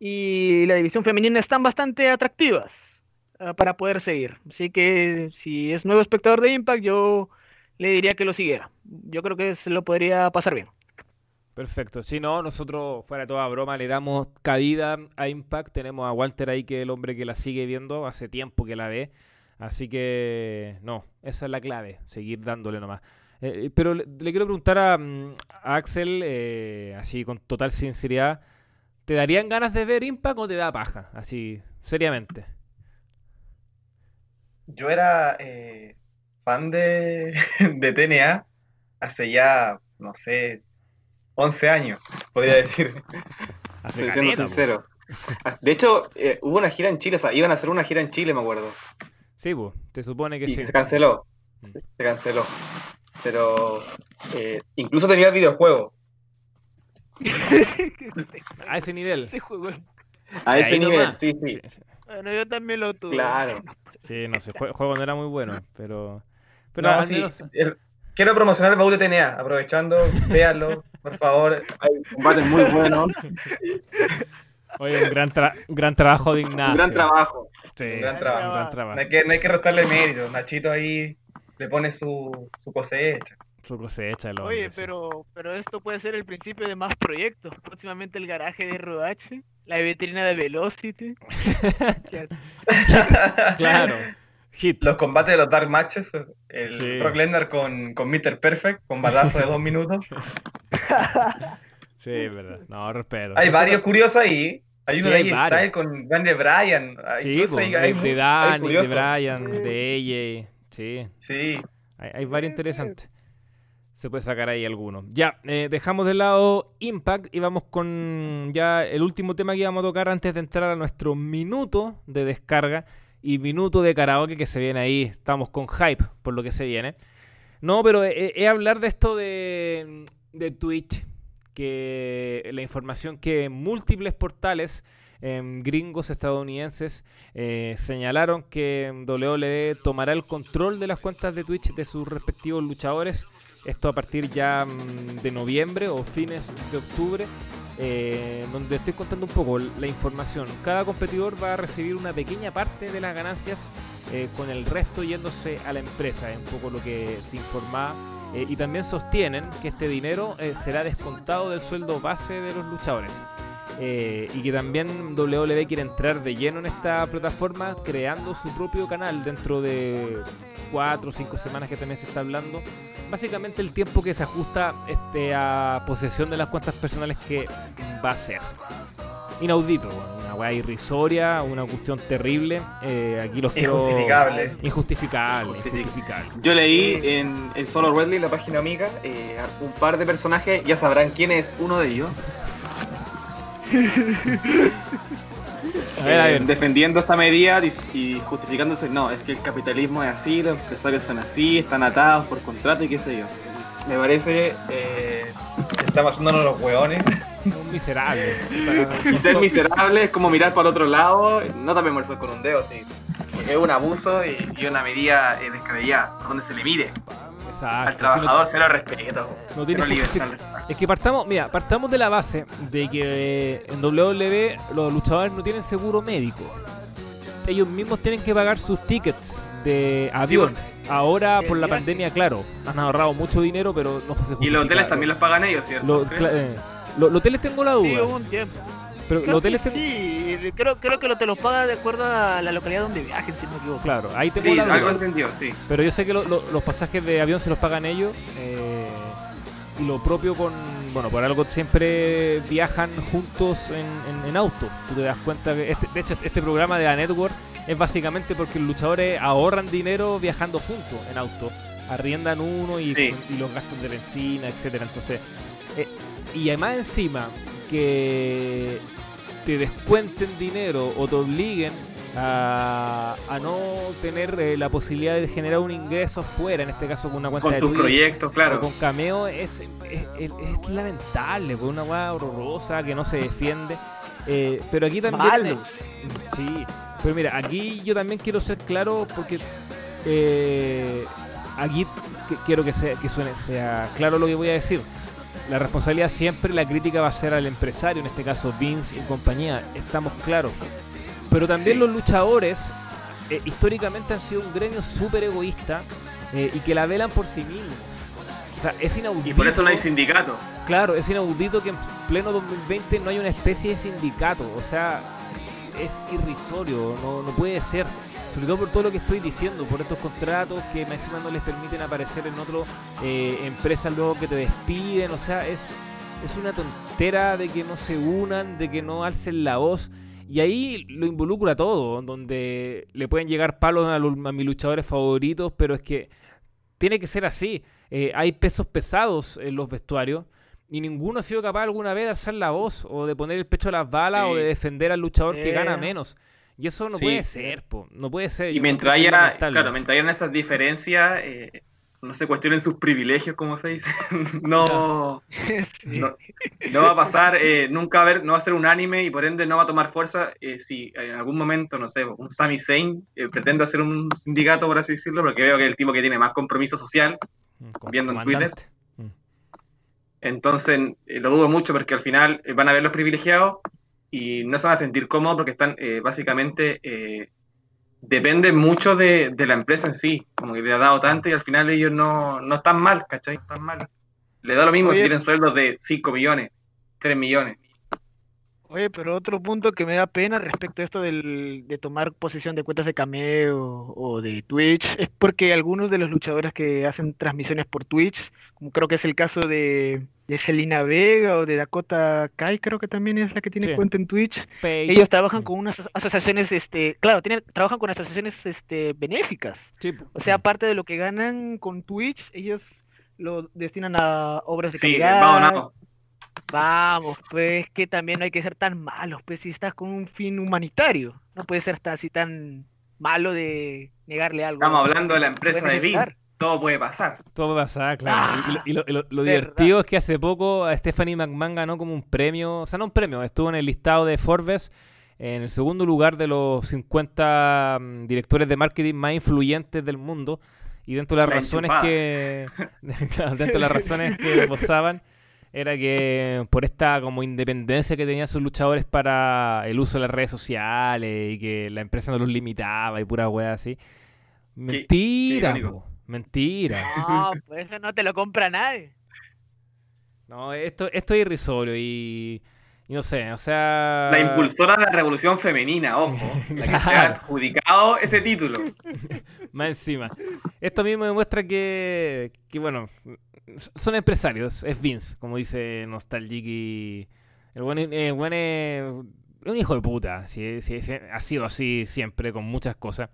y la división femenina están bastante atractivas ah, para poder seguir. Así que si es nuevo espectador de Impact, yo le diría que lo siguiera. Yo creo que se lo podría pasar bien. Perfecto. Si no, nosotros, fuera de toda broma, le damos cabida a Impact. Tenemos a Walter ahí, que es el hombre que la sigue viendo, hace tiempo que la ve. Así que, no, esa es la clave, seguir dándole nomás. Eh, pero le, le quiero preguntar a, mm, a Axel, eh, así con total sinceridad, ¿te darían ganas de ver Impact o te da paja? Así, seriamente. Yo era eh, fan de, de TNA hace ya, no sé, 11 años, podría decir, Hace siendo sincero. De hecho, eh, hubo una gira en Chile, o sea, iban a hacer una gira en Chile, me acuerdo. Sí, pues, te supone que Y sí. se canceló. Se canceló. Pero eh, incluso tenía el videojuego. A ese nivel. Ese juego. A ese nivel, nomás. sí, sí. Bueno, yo también lo tuve. Claro. Sí, no sé, el juego no era muy bueno, pero... Pero No, al sí, menos... el- quiero promocionar el baúl de TNA, aprovechando, véanlo, por favor. Hay combates muy buenos, Oye, un gran, tra- un gran trabajo de Ignacio. un gran trabajo. Sí, un gran trabajo. un gran No hay que, no hay que restarle mérito. Nachito ahí le pone su, su cosecha. Su cosecha, el Oye, pero, pero esto puede ser el principio de más proyectos. Próximamente el garaje de ROH, la vitrina de Velocity. Claro. Hit. Los combates de los Dark Matches, el Sí. Brock Lesnar con, con Mr. Perfect, con batazo de dos minutos. Sí, es verdad. No, respeto. Hay varios curiosos ahí. Hay uno Sí, de varios. Styles con Bryan. Hay- Sí, pues, hay de Dani, de. Brian, Sí. de AJ. Sí, Sí. hay, hay varios interesantes. Se puede sacar ahí algunos. Ya, eh, dejamos de lado Impact y vamos con ya el último tema que íbamos a tocar antes de entrar a nuestro minuto de descarga y minuto de karaoke que se viene ahí. Estamos con hype por lo que se viene. No, pero es es hablar de esto de, de Twitch, que la información que múltiples portales em, gringos estadounidenses eh, señalaron que WWE tomará el control de las cuentas de Twitch de sus respectivos luchadores. Esto a partir ya mm, de noviembre o fines de octubre, eh, donde estoy contando un poco la información. Cada competidor va a recibir una pequeña parte de las ganancias, eh, con el resto yéndose a la empresa. Es un poco lo que se informaba. Eh, y también sostienen que este dinero eh, será descontado del sueldo base de los luchadores. Eh, y que también WWE quiere entrar de lleno en esta plataforma creando su propio canal dentro de cuatro o cinco semanas que también se está hablando. Básicamente el tiempo que se ajusta este, a posesión de las cuentas personales que va a ser. Inaudito, una weá irrisoria, una cuestión terrible. Eh, aquí los quiero... Injustificable. Injustificable, Justific- injustificable. Yo leí en, en Solo Wrestling, la página amiga, eh, un par de personajes, ya sabrán quién es uno de ellos, A ver, a ver. defendiendo esta medida y, justificándose, no, es que el capitalismo es así, los empresarios son así, están atados por contrato y qué sé yo. Me parece eh, que estamos haciéndonos los hueones. Un miserable. Y ser miserable es como mirar para el otro lado, no tapemos el con un dedo, sí. Es un abuso y, y una medida eh, descabellada, donde se le mide. Exacto. Al no- trabajador cero respeto. no tiene. Es que partamos, mira, partamos de la base de que en WWE los luchadores no tienen seguro médico. Ellos mismos tienen que pagar sus tickets de avión. Ahora por la pandemia, claro, han ahorrado mucho dinero, pero no se Y justifica. los hoteles también los pagan ellos, ¿cierto? Eh, lo- los hoteles tengo la Sí, duda, hubo un tiempo. pero Creo los hoteles tengo... sí, creo, creo que lo, te los paga de acuerdo a la localidad donde viajen, si no me equivoco. Claro, ahí tengo Sí, la algo duda. entendido, sí. Pero yo sé que lo- lo- los pasajes de avión se los pagan ellos. eh, y lo propio con. Bueno, por algo siempre viajan juntos en, en- en auto. Tú te das cuenta que. Este, de hecho, este programa de la Network es básicamente porque los luchadores ahorran dinero viajando juntos en auto. Arriendan uno y, Sí. y los gastos de benzina, etcétera Entonces. eh, y además, encima, que te descuenten dinero o te obliguen a, a no tener eh, la posibilidad de generar un ingreso fuera, en este caso con una cuenta Con de tus Twitch proyectos, o claro. con Cameo, es, es, es- es lamentable, pues una weá horrorosa que no se defiende. Eh, pero aquí también... Malos. Sí, pero mira, aquí yo también quiero ser claro porque eh, aquí que- quiero que, sea, que suene, sea claro lo que voy a decir. La responsabilidad siempre, la crítica va a ser al empresario, en este caso Vince y compañía, estamos claros. Pero también Sí. los luchadores eh, históricamente han sido un gremio súper egoísta eh, y que la velan por sí mismos. O sea, es inaudito. Y por eso no hay sindicato. Claro, es inaudito que en pleno 2020 no haya una especie de sindicato. O sea, es irrisorio, no, no puede ser. Sobre todo por todo lo que estoy diciendo, por estos contratos que más encima no les permiten aparecer en otras empresas luego que te despiden. O sea, es, es una tontera de que no se unan, de que no alcen la voz. Y ahí lo involucra todo, donde le pueden llegar palos a, los- a mis luchadores favoritos, pero es que tiene que ser así. Eh, hay pesos pesados en los vestuarios y ninguno ha sido capaz alguna vez de alzar la voz o de poner el pecho a las balas o de defender al luchador que Eh. gana menos. Y eso no Sí. puede ser, po. no puede ser. Y mientras haya, claro, mientras hayan esas diferencias, eh, no se cuestionen sus privilegios, como se dice. no, Sí. no, no va a pasar, eh, nunca va a haber, no va a ser un anime y por ende no va a tomar fuerza eh, si en algún momento, no sé, un Sami Zayn eh, pretende hacer un sindicato, por así decirlo, porque veo que es el tipo que tiene más compromiso social, Mm, viendo en comandante. Mm. entonces eh, lo dudo mucho porque al final eh, van a ver los privilegiados y no se van a sentir cómodos porque están eh, básicamente eh, dependen mucho de, de la empresa en sí, como que le ha dado tanto y al final ellos no, no están mal, ¿cachai? Están mal. Le da lo mismo Oye. si tienen sueldos de 5 millones, 3 millones. Oye, pero otro punto que me da pena respecto a esto del, de tomar posesión de cuentas de Cameo o de Twitch es porque algunos de los luchadores que hacen transmisiones por Twitch, como creo que es el caso de, de Selena Vega o de Dakota Kai, creo que también es la que tiene Sí. cuenta en Twitch, Page. ellos trabajan Mm. con unas aso- asociaciones, este, claro, tienen, trabajan con asociaciones este, benéficas. Sí. O sea, Mm. aparte de lo que ganan con Twitch, ellos lo destinan a obras de Sí, calidad. Vamos, pues que también no hay que ser tan malos, pues si estás con un fin humanitario, no puede ser así tan malo de negarle algo. Estamos hablando de la empresa de necesitar. Todo puede pasar. Todo puede pasar, claro. Y- y lo- y lo, y lo- lo verdad. divertido es que hace poco a Stephanie McMahon ganó como un premio, o sea, no un premio, estuvo en el listado de Forbes en el segundo lugar de los 50 mm, directores de marketing más influyentes del mundo. Y dentro de las La razones enchufada. que dentro de las razones que esbozaban era que por esta como independencia que tenían sus luchadores para el uso de las redes sociales y que la empresa no los limitaba y pura wea así. Mentira, po, mentira. No, pues eso no te lo compra nadie. No, esto, esto es irrisorio y, y no sé, o sea... La impulsora de la revolución femenina, ojo. La que se ha adjudicado ese título. Más encima. Esto mismo demuestra que, que, bueno, son empresarios, es Vince, como dice Nostalgic y... El buen, el buen es un hijo de puta, sí, sí, sí, ha sido así siempre con muchas cosas.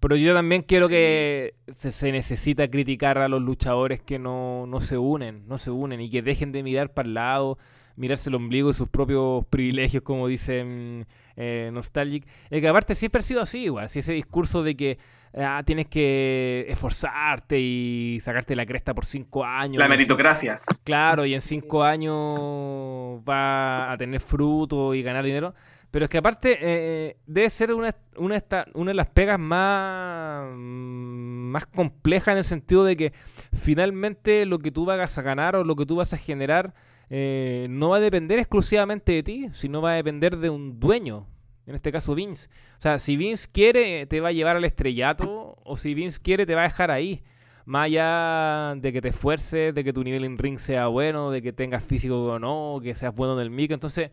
Pero yo también quiero que se, se necesita criticar a los luchadores que no, no se unen, no se unen y que dejen de mirar para el lado, mirarse el ombligo y sus propios privilegios, como dice mm, eh, Nostalgic. Eh, que aparte siempre ha sido así, igual, si ese discurso de que ah, tienes que esforzarte y sacarte la cresta por cinco años. La meritocracia. Claro, y en cinco años va a tener fruto y ganar dinero. Pero es que aparte eh, debe ser una, una, esta- una de las pegas más, más complejas en el sentido de que finalmente lo que tú vas a ganar o lo que tú vas a generar eh, no va a depender exclusivamente de ti, sino va a depender de un dueño. En este caso Vince. O sea, si Vince quiere, te va a llevar al estrellato, o si Vince quiere, te va a dejar ahí. Más allá de que te esfuerces, de que tu nivel en ring sea bueno, de que tengas físico o no, que seas bueno en el mic. Entonces,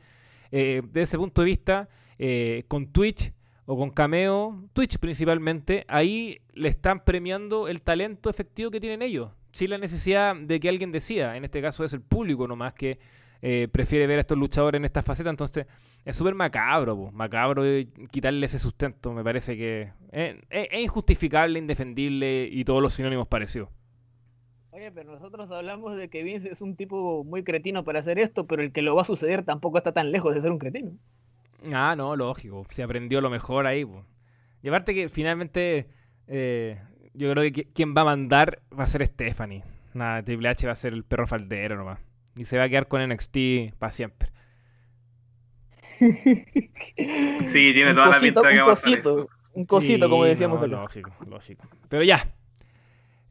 eh, desde ese punto de vista, eh, con Twitch o con Cameo, Twitch principalmente, ahí le están premiando el talento efectivo que tienen ellos, sin la necesidad de que alguien decida. En este caso es el público nomás que eh, prefiere ver a estos luchadores en esta faceta. Entonces, es súper macabro, po, macabro quitarle ese sustento. Me parece que es, es injustificable, indefendible y todos los sinónimos parecidos. Oye, pero nosotros hablamos de que Vince es un tipo muy cretino para hacer esto, pero el que lo va a suceder tampoco está tan lejos de ser un cretino. Ah, no, lógico. Se aprendió lo mejor ahí. po. Y aparte que finalmente Eh, yo creo que quien va a mandar va a ser Stephanie. Nada, Triple H va a ser el perro faldero nomás. Y se va a quedar con NXT para siempre. Sí, tiene toda la pinta que un va a pasar eso. cosito, un cosito, como decíamos. no, lógico, lógico. Pero ya.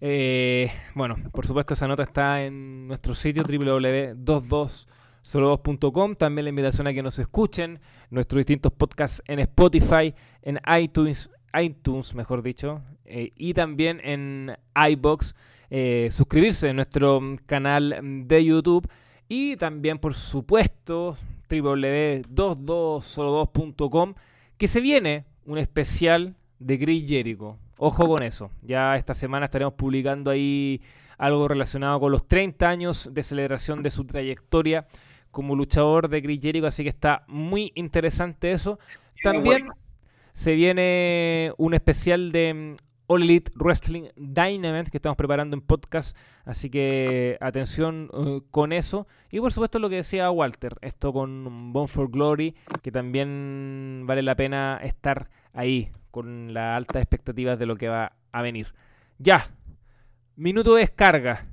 Eh, bueno, por supuesto esa nota está en nuestro sitio www.22solo2.com. También la invitación a que nos escuchen nuestros distintos podcasts en Spotify, en iTunes, iTunes mejor dicho, eh, y también en iBox. Eh, suscribirse a nuestro canal de YouTube y también, por supuesto, www.22solo2.com que se viene un especial de Chris Jericho. Ojo con eso. Ya esta semana estaremos publicando ahí algo relacionado con los 30 años de celebración de su trayectoria como luchador de Chris Jericho, así que está muy interesante eso. También se viene un especial de mm, All Elite Wrestling Dynamite que estamos preparando en podcast, así que atención eh, con eso. Y por supuesto lo que decía Walter, esto con Bone for Glory, que también vale la pena estar ahí con las altas expectativas de lo que va a venir. Ya, minuto de descarga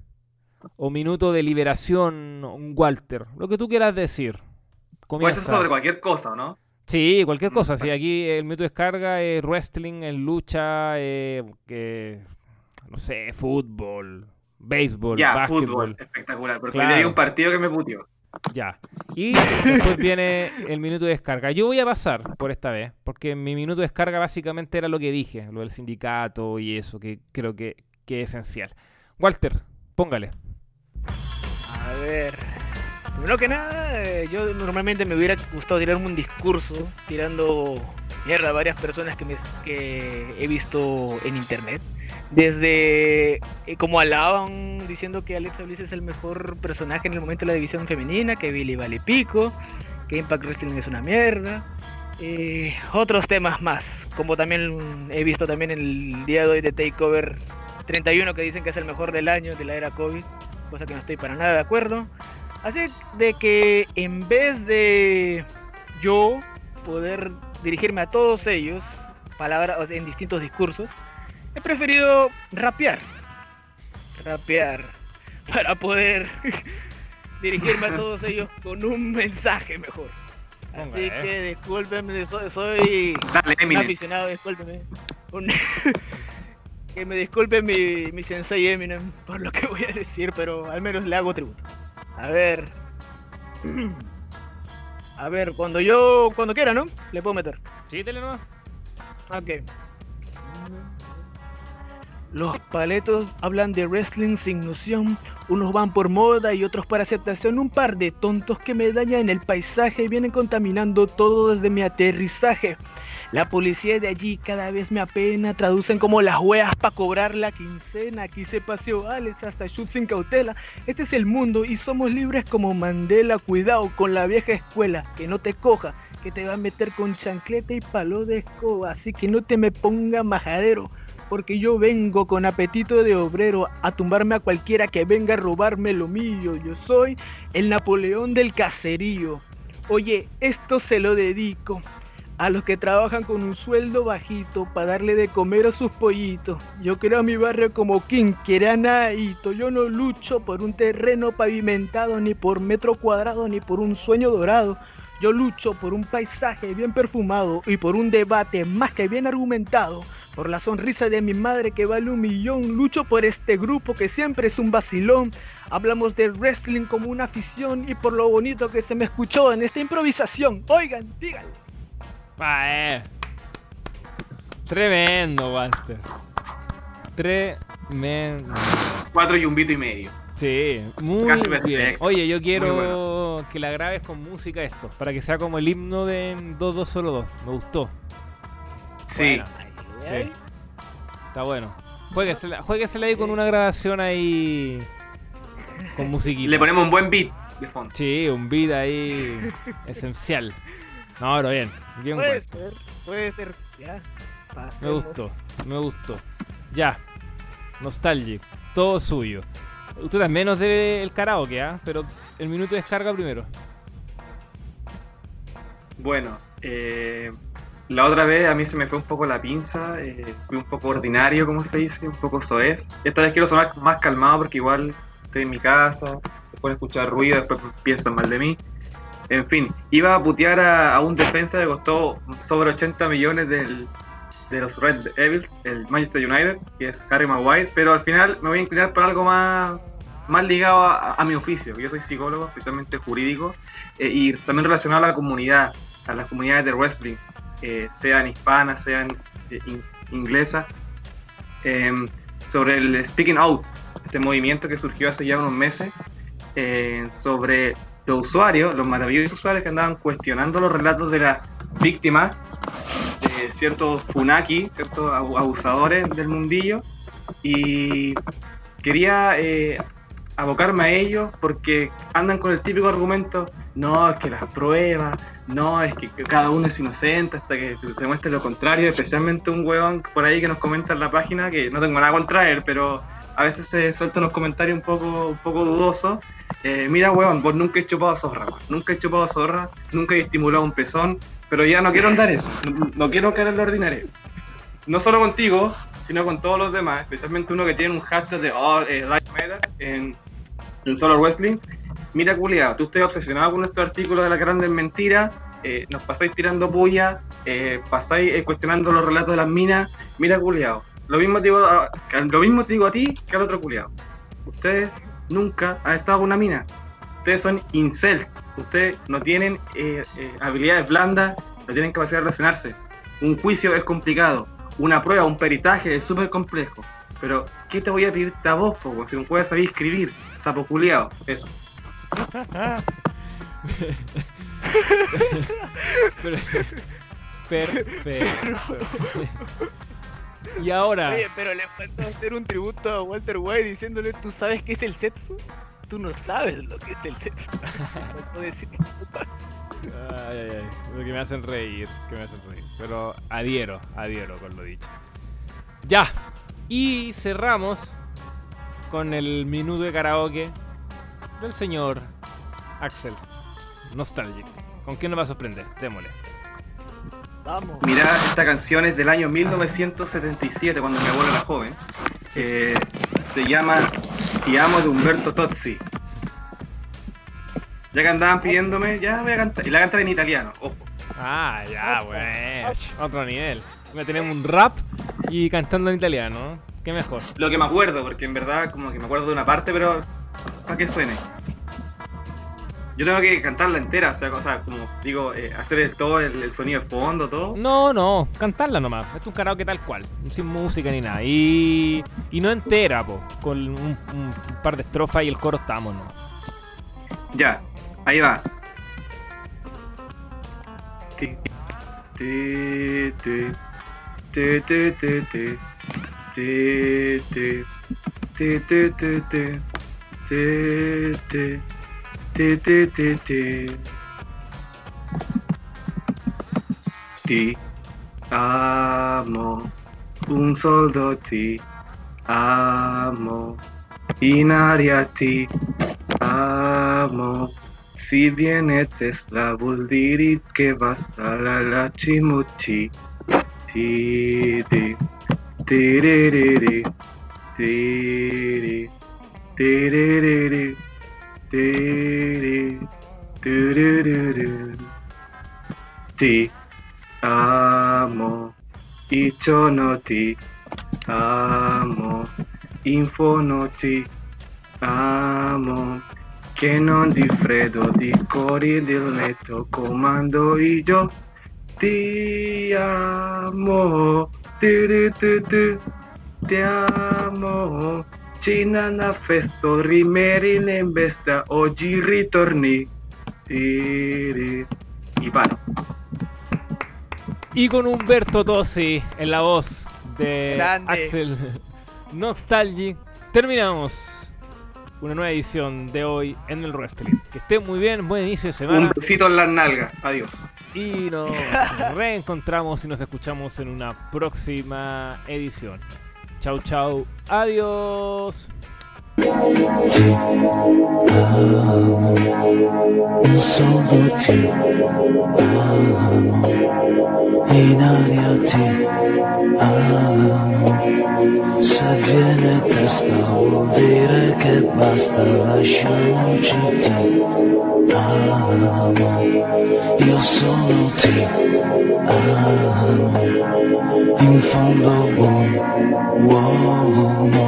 o minuto de liberación, Walter, lo que tú quieras decir. Puede ser Comienza. sobre cualquier cosa, ¿no? Sí, cualquier Mm, cosa. Sí, aquí el minuto de descarga es wrestling, es lucha, eh, que, no sé, fútbol, béisbol, ya, básquetbol. fútbol, espectacular. Porque Claro. hoy hay un partido que me puteó. Ya. Y después viene el minuto de descarga. Yo voy a pasar por esta vez, porque mi minuto de descarga básicamente era lo que dije, lo del sindicato y eso, que creo que, que es esencial. Walter, póngale. A ver. Primero que nada, eh, yo normalmente me hubiera gustado tirarme un discurso tirando mierda a varias personas que, me, que he visto en internet. Desde eh, como alaban diciendo que Alexa Bliss es el mejor personaje en el momento de la división femenina, que Billy vale pico, que Impact Wrestling es una mierda. eh, otros temas más, como también he visto también el día de hoy de Takeover 31 que dicen que es el mejor del año de la era COVID, cosa que no estoy para nada de acuerdo. Así de que en vez de yo poder dirigirme a todos ellos, palabras o sea, en distintos discursos, he preferido rapear. Rapear. Para poder dirigirme a todos ellos con un mensaje mejor. Así Hombre. que discúlpenme, soy, soy Dale, un aficionado, discúlpeme. Un- que me disculpe mi, mi sensei Eminem por lo que voy a decir, pero al menos le hago tributo. A ver. A ver, cuando yo. Cuando quiera, ¿no? Le puedo meter. Sí, tele nomás. Ok. Los paletos hablan de wrestling sin noción. Unos van por moda y otros por aceptación. Un par de tontos que me dañan el paisaje y vienen contaminando todo desde mi aterrizaje. La policía de allí cada vez me apena. Traducen como las hueas para cobrar la quincena. Aquí se paseó Alex hasta shoot sin cautela. Este es el mundo y somos libres como Mandela. Cuidado con la vieja escuela, que no te coja, que te va a meter con chancleta y palo de escoba. Así que no te me ponga majadero, porque yo vengo con apetito de obrero a tumbarme a cualquiera que venga a robarme lo mío. Yo soy el Napoleón del caserío. Oye, esto se lo dedico a los que trabajan con un sueldo bajito para darle de comer a sus pollitos. Yo creo mi barrio como King quiere a Naito. Yo no lucho por un terreno pavimentado, ni por metro cuadrado, ni por un sueño dorado. Yo lucho por un paisaje bien perfumado y por un debate más que bien argumentado. Por la sonrisa de mi madre que vale un millón. Lucho por este grupo que siempre es un vacilón. Hablamos de wrestling como una afición y por lo bonito que se me escuchó en esta improvisación. Oigan, díganle. Ah, eh. Tremendo, Walter. Tremendo. Cuatro y un bito y medio. Sí, muy Casi bien. perfecto. Oye, yo quiero que la grabes con música esto, para que sea como el himno de 22 solo 2. Me gustó. Sí. Bueno, Sí. está bueno. Jueguesela, jueguesela ahí con una grabación ahí con musiquita. Le ponemos un buen beat de fondo. Sí, un beat ahí esencial. No, pero bien, bien Puede ser, puede ser. Ya. Me gustó, me gustó. Ya, Nostalgic, todo suyo. Usted también nos debe el karaoke, ¿ah? Pero el minuto de descarga primero. Bueno, eh, la otra vez a mí se me fue un poco la pinza, eh, fui un poco ordinario, como se dice, un poco soez. Esta vez quiero sonar más calmado porque igual estoy en mi casa, después escuchar ruido, después piensan mal de mí. En fin, iba a putear a, un defensa que costó sobre 80 millones del, de los Red Devils, el Manchester United, que es Harry Maguire, pero al final me voy a inclinar por algo más, más ligado a, mi oficio. Yo soy psicólogo, especialmente jurídico, eh, y también relacionado a la comunidad, a las comunidades de wrestling, eh, sean hispanas, sean eh, inglesas, em, sobre el Speaking Out, este movimiento que surgió hace ya unos meses, sobre los usuarios, los maravillosos usuarios que andaban cuestionando los relatos de las víctimas de ciertos funaki, ciertos abusadores del mundillo, y quería eh, abocarme a ellos porque andan con el típico argumento, no, es que las pruebas, no, es que cada uno es inocente hasta que se demuestre lo contrario, especialmente un huevón por ahí que nos comenta en la página, que no tengo nada contra él, pero a veces se suelta unos comentarios un poco, un poco dudosos. Eh, mira, huevón, vos nunca he chupado zorra, nunca he chupado zorra, nunca he estimulado un pezón, pero ya no quiero andar eso, no, quiero caer en lo ordinario. No solo contigo, sino con todos los demás, especialmente uno que tiene un hashtag de All eh, Life Matter en, en Solo Wrestling. Mira, culiado, tú estás obsesionado con estos artículos de las grandes mentiras, eh, nos pasáis tirando puya, pasáis cuestionando los relatos de las minas. Mira, culiado, lo mismo te digo a, lo mismo te digo a ti que al otro culiado. Ustedes nunca han estado con una mina. Ustedes son incel. Ustedes no tienen eh, eh, habilidades blandas, no tienen capacidad de relacionarse. Un juicio es complicado. Una prueba, un peritaje es súper complejo. Pero, ¿qué te voy a pedirte a vos, po, si no puedes saber escribir? Sapo culiado. Eso. Perfecto. Y ahora. Oye, pero le falta hacer un tributo a Walter White diciéndole: ¿Tú sabes qué es el sexo? Tú no sabes lo que es el decir Ay, ay, ay. Lo que me hacen reír, que me hacen reír. Pero adhiero, adhiero con lo dicho. Ya. Y cerramos con el minuto de karaoke del señor Axel. Nostalgic. ¿Con quién nos va a sorprender? Démosle. Vamos. Mirá, esta canción es del año 1977, cuando mi abuela era joven. Eh, se llama Ti amo de Humberto Tozzi. Ya que andaban pidiéndome, ya voy a cantar. Y la cantar en italiano, ojo. Ah, ya, bueno. Otro nivel. Me tenemos un rap y cantando en italiano. Qué mejor. Lo que me acuerdo, porque en verdad como que me acuerdo de una parte, pero para que suene. Yo tengo que cantarla entera, o sea, como digo, eh, hacer todo el, sonido de fondo, todo. No, no, cantarla nomás. Es un karaoke tal cual, sin música ni nada. Y, y no entera, po, con un, par de estrofas y el coro estamos, ¿no? Ya, ahí va. Ti, ti, ti, ti, ti, ti, ti, ti, ti, ti, ti, ti, ti, Ti, ti, te, te, te, te. Ti amo, un soldo ti amo, in aria ti amo. Si vienes la vuol dire che basta la lacimucci. Ti di ti di di ti di ti di di ドゥルドゥルルルティアモイチョノティアモインフォノティアモ che non di freddo di cori del letto comando io ti amo ti ti ti ti amo Chinana festo rimerin en besta oggi ritorni. Y paro. Y con Humberto Tosi en la voz de Axel Nostalgic, terminamos una nueva edición de hoy en el wrestling. Que estén muy bien, buen inicio de semana. Un besito en las nalgas, adiós. Y nos reencontramos y nos escuchamos en una próxima edición. Chau, chau. Adiós. ti amo, solo ti amo, in aria ti amo. Se viene testa vuol dire che basta, lasciamoci ti amo, io sono ti amo, in fondo buon uomo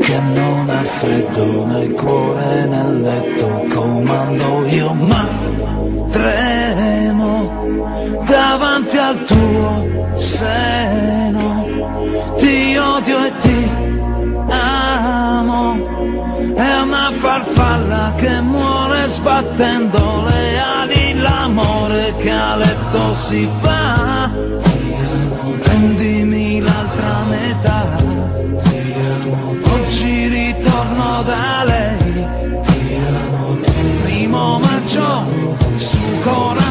che non ha freddo nel cuore nel letto comando io ma tremo davanti al tuo seno. Ti odio e ti amo è una farfalla che muore sbattendo le ali. L'amore che a letto si fa metà Oggi ritorno da lei. Primo maggio Su coraggio